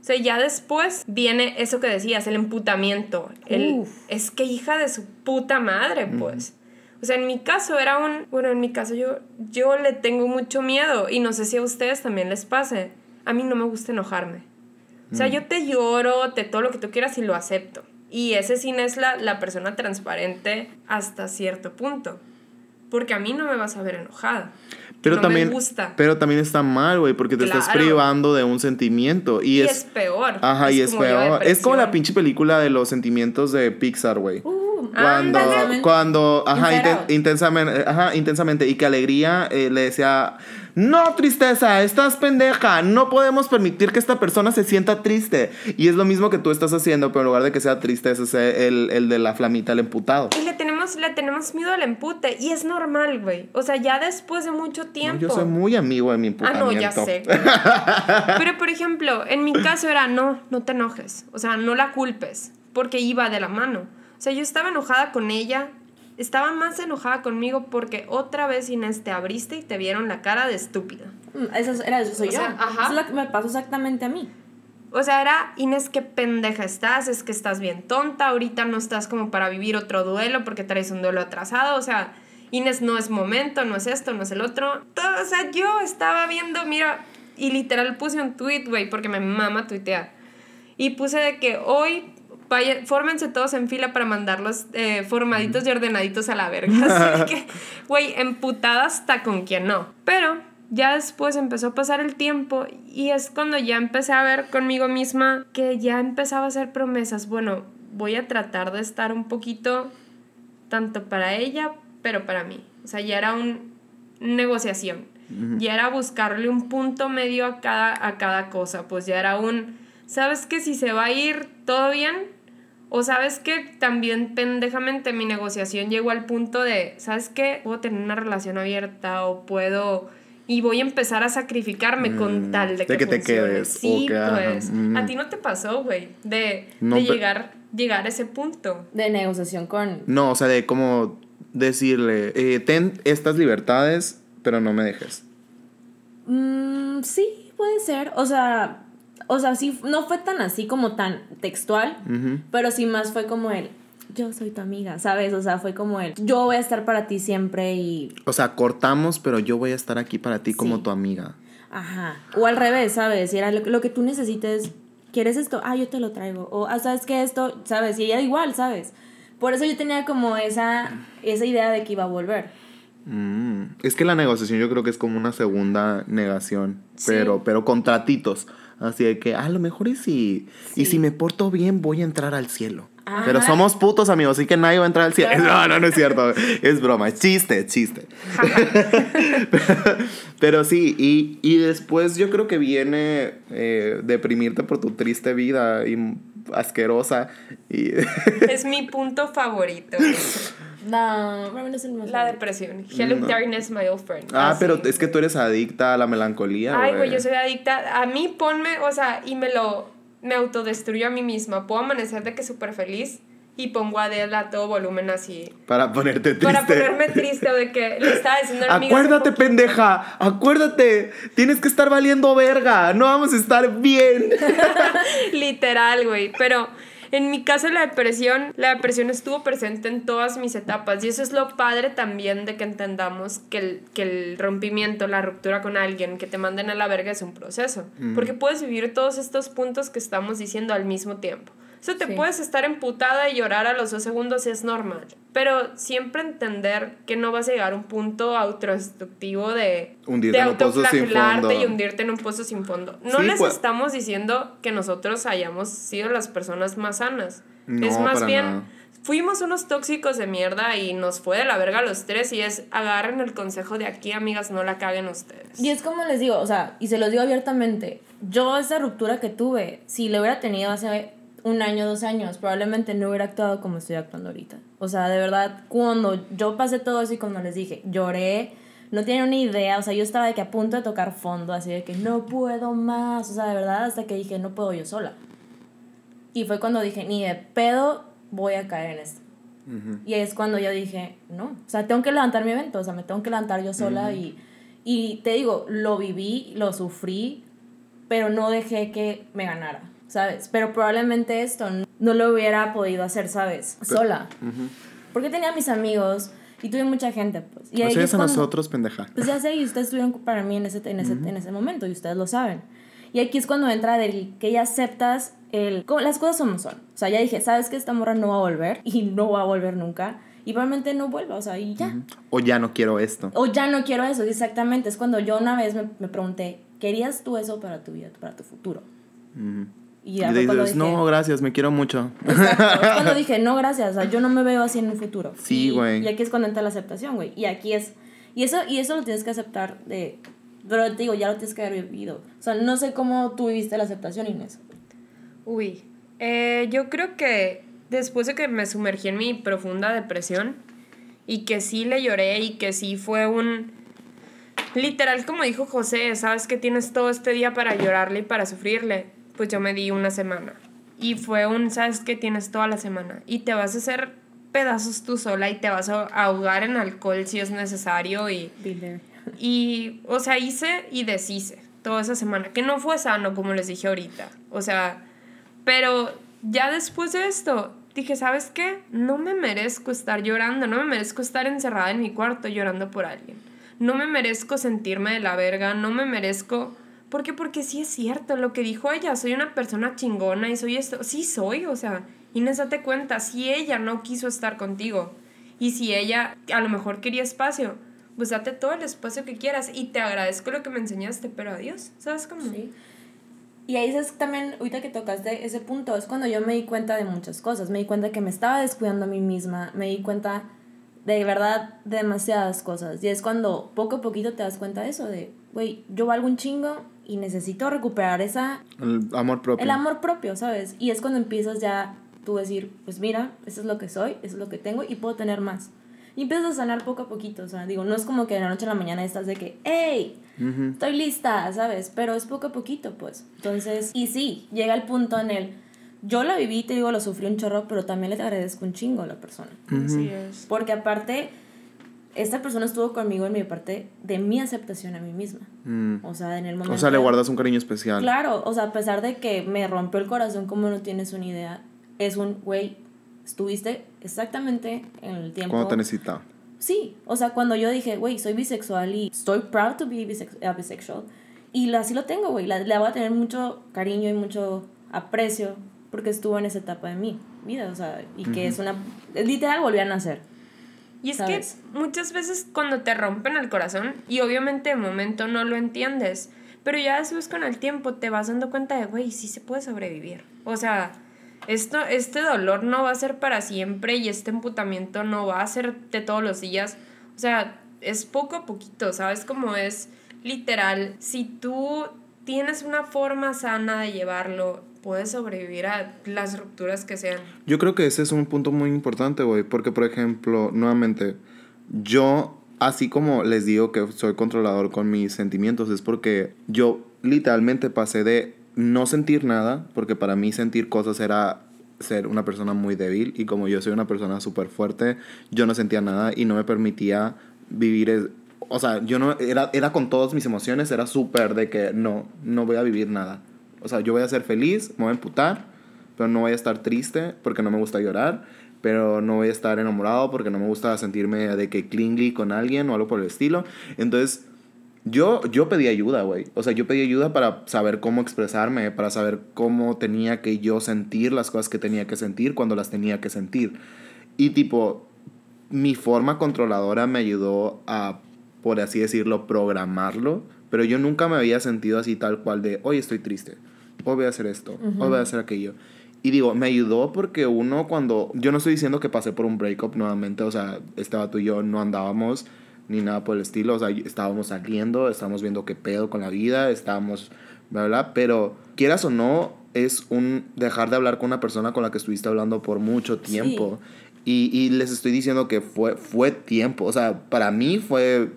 O sea, ya después viene eso que decías, el emputamiento. El, es que hija de su puta madre, pues. O sea, en mi caso era un... Bueno, en mi caso yo, yo le tengo mucho miedo y no sé si a ustedes también les pase. A mí no me gusta enojarme. O sea, yo te lloro, te todo lo que tú quieras y lo acepto. Y ese cine es la, la persona transparente hasta cierto punto. Porque a mí no me vas a ver enojada. Pero no también, me gusta. pero también está mal, güey, porque te estás privando de un sentimiento. Y, y es, es, peor. Ajá, y es peor. Es como la pinche película de los sentimientos de Pixar, güey. Uh, Cuando, cuando, ajá, inten- intensamente, ajá, intensamente, y que Alegría eh, le decía, no, tristeza, estás pendeja, no podemos permitir que esta persona se sienta triste. Y es lo mismo que tú estás haciendo, pero en lugar de que sea tristeza, es el, el de la flamita, el emputado. Y le tenemos, le tenemos miedo al empute. Y es normal, güey. O sea, ya después de mucho No, tiempo. yo soy muy amigo de mi Ah, emputamiento. no, ya sé. Pero, por ejemplo, en mi caso era, no, no te enojes. O sea, no la culpes. Porque iba de la mano. O sea, yo estaba enojada con ella. Estaba más enojada conmigo porque otra vez, Inés, te abriste y te vieron la cara de estúpida. mm, Eso, es- era, eso soy O yo. sea, ajá. Eso es lo que me pasó exactamente a mí. O sea, era, Inés, qué pendeja estás, es que estás bien tonta, ahorita no estás como para vivir otro duelo porque traes un duelo atrasado, o sea, Inés, no es momento, no es esto, no es el otro. Todo, o sea, yo estaba viendo, mira, y literal puse un tweet, güey, porque me mama tuitear. Y puse de que hoy, vaya, fórmense todos en fila para mandarlos eh, formaditos y ordenaditos a la verga. Así que, güey, emputada hasta con quien no. Pero ya después empezó a pasar el tiempo y es cuando ya empecé a ver conmigo misma que ya empezaba a hacer promesas. Bueno, voy a tratar de estar un poquito tanto para ella, pero para mí. O sea, ya era un negociación. Ya era buscarle un punto medio a cada, a cada cosa. Pues ya era un, ¿sabes que si se va a ir todo bien? O sabes que también pendejamente mi negociación llegó al punto de, ¿sabes qué? Puedo tener una relación abierta o puedo... Y voy a empezar a sacrificarme con Mm, tal de de que, que te quedes, Sí, que, pues. mm. A ti no te pasó, güey, de, No, de llegar, llegar a ese punto. De negociación con. No, o sea, de como decirle, eh, ten estas libertades, pero no me dejes. Mm, sí, puede ser. O sea, o sea, sí, no fue tan así como tan textual, pero sí más fue como el, yo soy tu amiga, ¿sabes? O sea, fue como el, yo voy a estar para ti siempre y, O sea, cortamos, pero yo voy a estar aquí para ti como tu amiga. ajá. O al revés, ¿sabes? Y era lo, lo que tú necesites, ¿quieres esto? Ah, yo te lo traigo. O, ah, ¿sabes qué? Esto, ¿sabes? Y ella igual, ¿sabes? Por eso yo tenía como esa, esa idea de que iba a volver. Mm, Es que la negociación yo creo que es como una segunda negación, Sí. pero, pero con tratitos. Así de que a lo mejor y si, y si me porto bien voy a entrar al cielo. Ajá. Pero somos putos amigos, así que nadie va a entrar al cielo. No, no, no es cierto. Es broma, chiste, chiste. Pero sí, y, y después yo creo que viene eh, deprimirte por tu triste vida y asquerosa. Y es mi punto favorito. No, es el más La depresión. Hello No. darkness, my old friend. ah, Así. pero es que tú eres adicta a la melancolía. Ay, güey, yo soy adicta. A mí ponme, o sea, y me lo, me autodestruyo a mí misma. Puedo amanecer de que súper feliz y pongo a Adele a todo volumen así. Para ponerte triste. Para ponerme triste o de que le estaba diciendo a Acuérdate, pendeja. Acuérdate. Tienes que estar valiendo verga. No vamos a estar bien. Literal, güey. Pero en mi caso la depresión, la depresión estuvo presente en todas mis etapas. Y eso es lo padre también de que entendamos que el, que el rompimiento, la ruptura con alguien, que te manden a la verga es un proceso. Porque puedes vivir todos estos puntos que estamos diciendo al mismo tiempo. O sea, te Sí. puedes estar emputada y llorar a los dos segundos y es normal. Pero siempre entender que no vas a llegar a un punto autodestructivo de, Hundirte de en un pozo sin autoflagelarte fondo. y hundirte en un pozo sin fondo. No Sí, les pues. estamos diciendo que nosotros hayamos sido las personas más sanas. No, es más para bien, nada. fuimos unos tóxicos de mierda y nos fue de la verga a los tres y es agarren el consejo de aquí, amigas, no la caguen ustedes. Y es como les digo, o sea, y se los digo abiertamente, yo esa ruptura que tuve, si lo hubiera tenido hace un año, dos años, probablemente no hubiera actuado como estoy actuando ahorita. O sea, de verdad, cuando yo pasé todo eso y cuando les dije, lloré, no tenía una idea, o sea, yo estaba de que a punto de tocar fondo, así de que no puedo más, o sea, de verdad, hasta que dije, no puedo yo sola. Y fue cuando dije, ni de pedo voy a caer en esto. Y es cuando yo dije, no, o sea, tengo que levantar mi evento, o sea, me tengo que levantar yo sola y, y te digo, lo viví, lo sufrí, pero no dejé que me ganara, ¿sabes? Pero probablemente esto no, lo hubiera podido hacer, ¿sabes? Sola. Porque tenía mis amigos y tuve mucha gente, pues. Y O ahí sea, es cuando- nosotros, pendeja. pues ya sé, y ustedes estuvieron para mí en ese, en ese, en ese momento, y ustedes lo saben. Y aquí es cuando entra del que ya aceptas el... como las cosas como son. O sea, ya dije, ¿sabes que esta morra no va a volver? Y no va a volver nunca. Y probablemente no vuelva, o sea, y ya. O ya no quiero esto. O ya no quiero eso, exactamente. Es cuando yo una vez me, me pregunté, ¿querías tú eso para tu vida, para tu futuro? Y Y dices, dije, no, gracias, me quiero mucho. Exacto. Es cuando dije, no, gracias, o sea, yo no me veo así en un futuro. Sí, Y- güey. Y, aquí es cuando entra la aceptación, güey. Y aquí es. Y eso, y eso lo tienes que aceptar de. Pero te digo, ya lo tienes que haber vivido. O sea, no sé cómo tú viviste la aceptación, Inés. Uy, eh, yo creo que después de que me sumergí en mi profunda depresión y que sí le lloré y que sí fue un... Literal, como dijo José, sabes que tienes todo este día para llorarle y para sufrirle. Pues yo me di una semana. Y fue un, sabes que tienes toda la semana. Y te vas a hacer pedazos tú sola y te vas a ahogar en alcohol si es necesario y... Y, o sea, hice y deshice toda esa semana, que no fue sano, como les dije ahorita. O sea, pero ya después de esto, dije, ¿sabes qué? No me merezco estar llorando, no me merezco estar encerrada en mi cuarto llorando por alguien. No me merezco sentirme de la verga, no me merezco... ¿Por qué? Porque sí es cierto lo que dijo ella, soy una persona chingona y soy esto. Sí soy, o sea, Inés, date cuenta, si ella no quiso estar contigo y si ella a lo mejor quería espacio, pues date todo el espacio que quieras y te agradezco lo que me enseñaste, pero adiós, ¿sabes cómo? Sí. Y ahí es también, ahorita que tocaste ese punto, es cuando yo me di cuenta de muchas cosas. Me di cuenta que me estaba descuidando a mí misma, me di cuenta de verdad de demasiadas cosas. Y es cuando poco a poquito te das cuenta de eso, de, güey, yo valgo un chingo y necesito recuperar esa, El amor propio. el amor propio, ¿sabes? Y es cuando empiezas ya tú decir, pues mira, eso es lo que soy, eso es lo que tengo y puedo tener más. Y empiezas a sanar poco a poquito, o sea, digo, no es como que de la noche a la mañana estás de que, hey, estoy lista, ¿sabes? Pero es poco a poquito, pues. Entonces, y sí, llega el punto en el, yo la viví, te digo, lo sufrí un chorro, pero también le agradezco un chingo a la persona. Así es. Porque aparte, esta persona estuvo conmigo en mi parte de mi aceptación a mí misma. Mm. O sea, en el momento... O sea, le guardas un cariño especial. Claro, o sea, a pesar de que me rompió el corazón como no tienes una idea, es un, güey, estuviste exactamente en el tiempo... Cuando te necesitaba. Sí, o sea, cuando yo dije, güey, soy bisexual y estoy proud to be bisex- uh, bisexual, y así lo tengo, güey, la- le voy a tener mucho cariño y mucho aprecio porque estuvo en esa etapa de mi vida, o sea, y que es una, literal volví a nacer. Y es ¿Sabes? que muchas veces cuando te rompen el corazón, y obviamente de momento no lo entiendes, pero ya después con el tiempo te vas dando cuenta de, güey, sí se puede sobrevivir. O sea, esto, este dolor no va a ser para siempre y este emputamiento no va a ser de todos los días. O sea, es poco a poquito, ¿sabes? Como es literal, si tú tienes una forma sana de llevarlo, puedes sobrevivir a las rupturas que sean. Yo creo que ese es un punto muy importante, güey, porque por ejemplo, nuevamente, yo, así como les digo que soy controlador con mis sentimientos, es porque yo literalmente pasé de no sentir nada, porque para mí sentir cosas era ser una persona muy débil y como yo soy una persona súper fuerte, yo no sentía nada y no me permitía vivir, es- o sea, yo no, era, era con todas mis emociones, era súper de que no, no voy a vivir nada. O sea, yo voy a ser feliz, me voy a emputar, pero no voy a estar triste porque no me gusta llorar, pero no voy a estar enamorado porque no me gusta sentirme de que clingy con alguien o algo por el estilo. Entonces, Yo, yo pedí ayuda, güey. O sea, yo pedí ayuda para saber cómo expresarme, para saber cómo tenía que yo sentir las cosas que tenía que sentir cuando las tenía que sentir. Y tipo, mi forma controladora me ayudó a, por así decirlo, programarlo. Pero yo nunca me había sentido así tal cual de, hoy estoy triste, hoy voy a hacer esto, hoy voy a hacer aquello. Y digo, me ayudó porque uno cuando, yo no estoy diciendo que pasé por un breakup nuevamente, o sea, estaba tú y yo no andábamos ni nada por el estilo, o sea, estábamos saliendo, estábamos viendo qué pedo con la vida, estábamos, bla, bla, pero quieras o no, es un dejar de hablar con una persona con la que estuviste hablando por mucho tiempo. Y, y les estoy diciendo que fue, fue tiempo, o sea, para mí fue,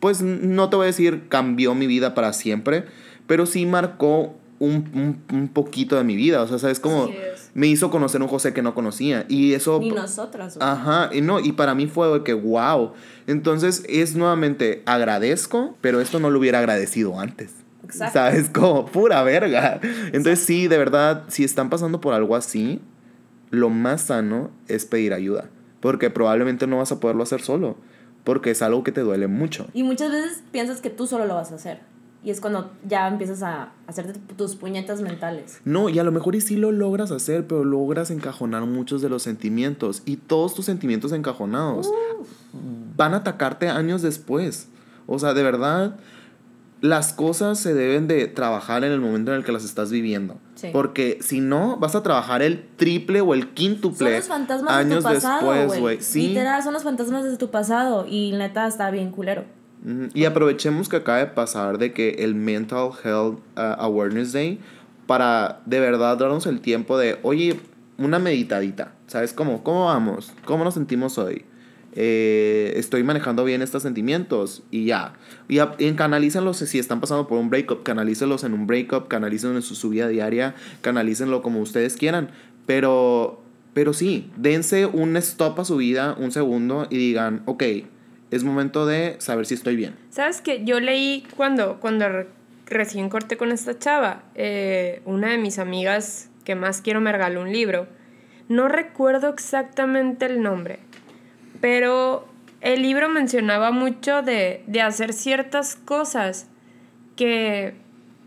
pues no te voy a decir cambió mi vida para siempre, pero sí marcó un, un, un poquito de mi vida, o sea, ¿sabes? Como es. me hizo conocer un José que no conocía y eso... Ni nosotras, güey. Ajá, y no, y para mí fue de que wow. Entonces es nuevamente agradezco, pero esto no lo hubiera agradecido antes. Exacto. ¿Sabes? Como pura verga. Entonces sí, de verdad, si están pasando por algo así, lo más sano es pedir ayuda, porque probablemente no vas a poderlo hacer solo, porque es algo que te duele mucho. Y muchas veces piensas que tú solo lo vas a hacer. Y es cuando ya empiezas a hacerte tus puñetas mentales. No, y a lo mejor y sí lo logras hacer, pero logras encajonar muchos de los sentimientos. Y todos tus sentimientos encajonados van a atacarte años después. O sea, de verdad, las cosas se deben de trabajar en el momento en el que las estás viviendo. Sí. Porque si no, vas a trabajar el triple o el Son quíntuple los fantasmas años de tu pasado, después, güey. Sí. Literal, son los fantasmas de tu pasado. Y neta, está bien culero. Y aprovechemos que acaba de pasar de que el Mental Health uh, Awareness Day para de verdad darnos el tiempo de, oye, una meditadita, ¿sabes cómo? ¿Cómo vamos? ¿Cómo nos sentimos hoy? Eh, estoy manejando bien estos sentimientos y ya. Y, y canalícenlos si están pasando por un breakup, canalícenlos en un breakup, canalícenlos en su, su vida diaria, canalícenlo como ustedes quieran. Pero, pero sí, dense un stop a su vida, un segundo y digan, ok, es momento de saber si estoy bien. ¿Sabes que Yo leí cuando, cuando re- recién corté con esta chava, eh, una de mis amigas que más quiero me regaló un libro. No recuerdo exactamente el nombre, pero el libro mencionaba mucho de, de hacer ciertas cosas que,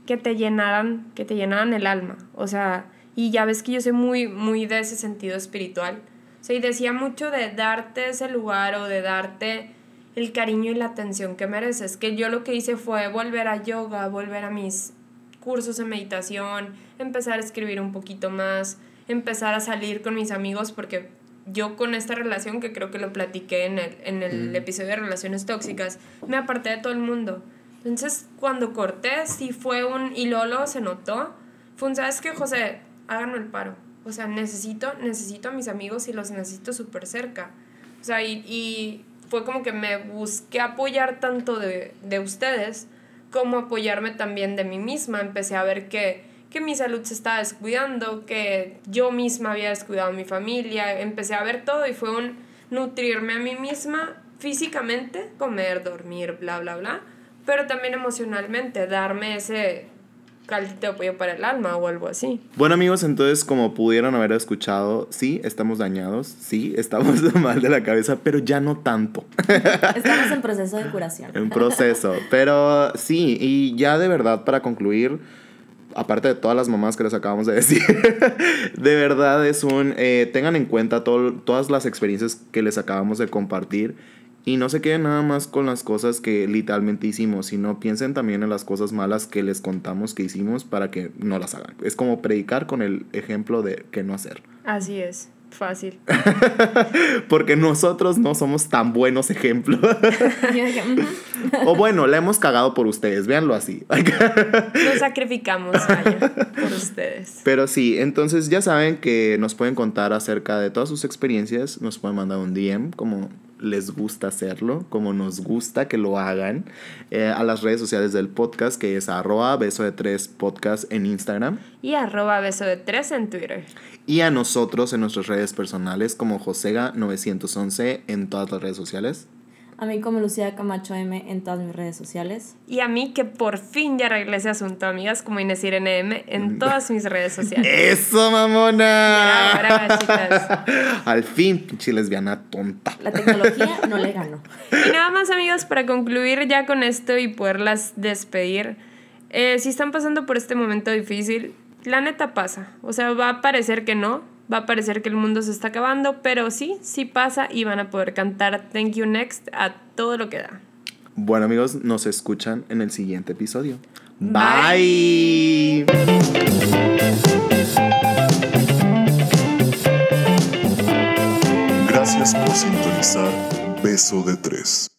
que te llenaran, que te llenaran el alma. O sea, y ya ves que yo soy muy, muy de ese sentido espiritual. O sea, y decía mucho de darte ese lugar o de darte el cariño y la atención que mereces. Que yo lo que hice fue volver a yoga, volver a mis cursos de meditación, empezar a escribir un poquito más, empezar a salir con mis amigos porque yo con esta relación, que creo que lo platiqué en el, en el episodio de relaciones tóxicas, me aparté de todo el mundo. Entonces, cuando corté, sí fue un, y luego se notó, fue un, ¿sabes qué, José? Háganme el paro. O sea, necesito, necesito a mis amigos y los necesito súper cerca. O sea, y, y fue como que me busqué apoyar tanto de, de ustedes como apoyarme también de mí misma. Empecé a ver que, que mi salud se estaba descuidando, que yo misma había descuidado a mi familia. Empecé a ver todo y fue un nutrirme a mí misma físicamente, comer, dormir, bla, bla, bla, pero también emocionalmente, darme ese caldito de apoyo para el alma o algo así. Bueno amigos, entonces como pudieron haber escuchado, sí, estamos dañados, sí, estamos mal de la cabeza, pero ya no tanto. Estamos en proceso de curación. en proceso. Pero sí, y ya de verdad para concluir, aparte de todas las mamás que les acabamos de decir, de verdad es un, eh, tengan en cuenta todo- todas las experiencias que les acabamos de compartir. Y no se queden nada más con las cosas que literalmente hicimos, sino piensen también en las cosas malas que les contamos que hicimos para que no las hagan. Es como predicar con el ejemplo de que no hacer. Así es, fácil. Porque nosotros no somos tan buenos ejemplos. O bueno, la hemos cagado por ustedes, véanlo así. Nos sacrificamos, vaya, por ustedes. Pero sí, entonces ya saben que nos pueden contar acerca de todas sus experiencias, nos pueden mandar un DM como les gusta hacerlo, como nos gusta que lo hagan, eh, a las redes sociales del podcast, que es arroba beso de tres podcast en Instagram, Y arroba beso de tres en Twitter. y a nosotros en nuestras redes personales como Josega911 en todas las redes sociales. A mí como Lucía Camacho M en todas mis redes sociales. Y a mí que por fin ya arreglé ese asunto, amigas, como Inés Irene M en todas mis redes sociales. ¡Eso, mamona! Bravo, chicas. Al fin, pinche lesbiana tonta. La tecnología no le ganó. Y nada más, amigas, para concluir ya con esto y poderlas despedir. eh, si están pasando por este momento difícil, la neta pasa. O sea, va a parecer que no, va a parecer que el mundo se está acabando, pero sí, sí pasa y van a poder cantar Thank You Next a todo lo que da. Bueno, amigos, nos escuchan en el siguiente episodio. Bye. Gracias por sintonizar Beso de Tres.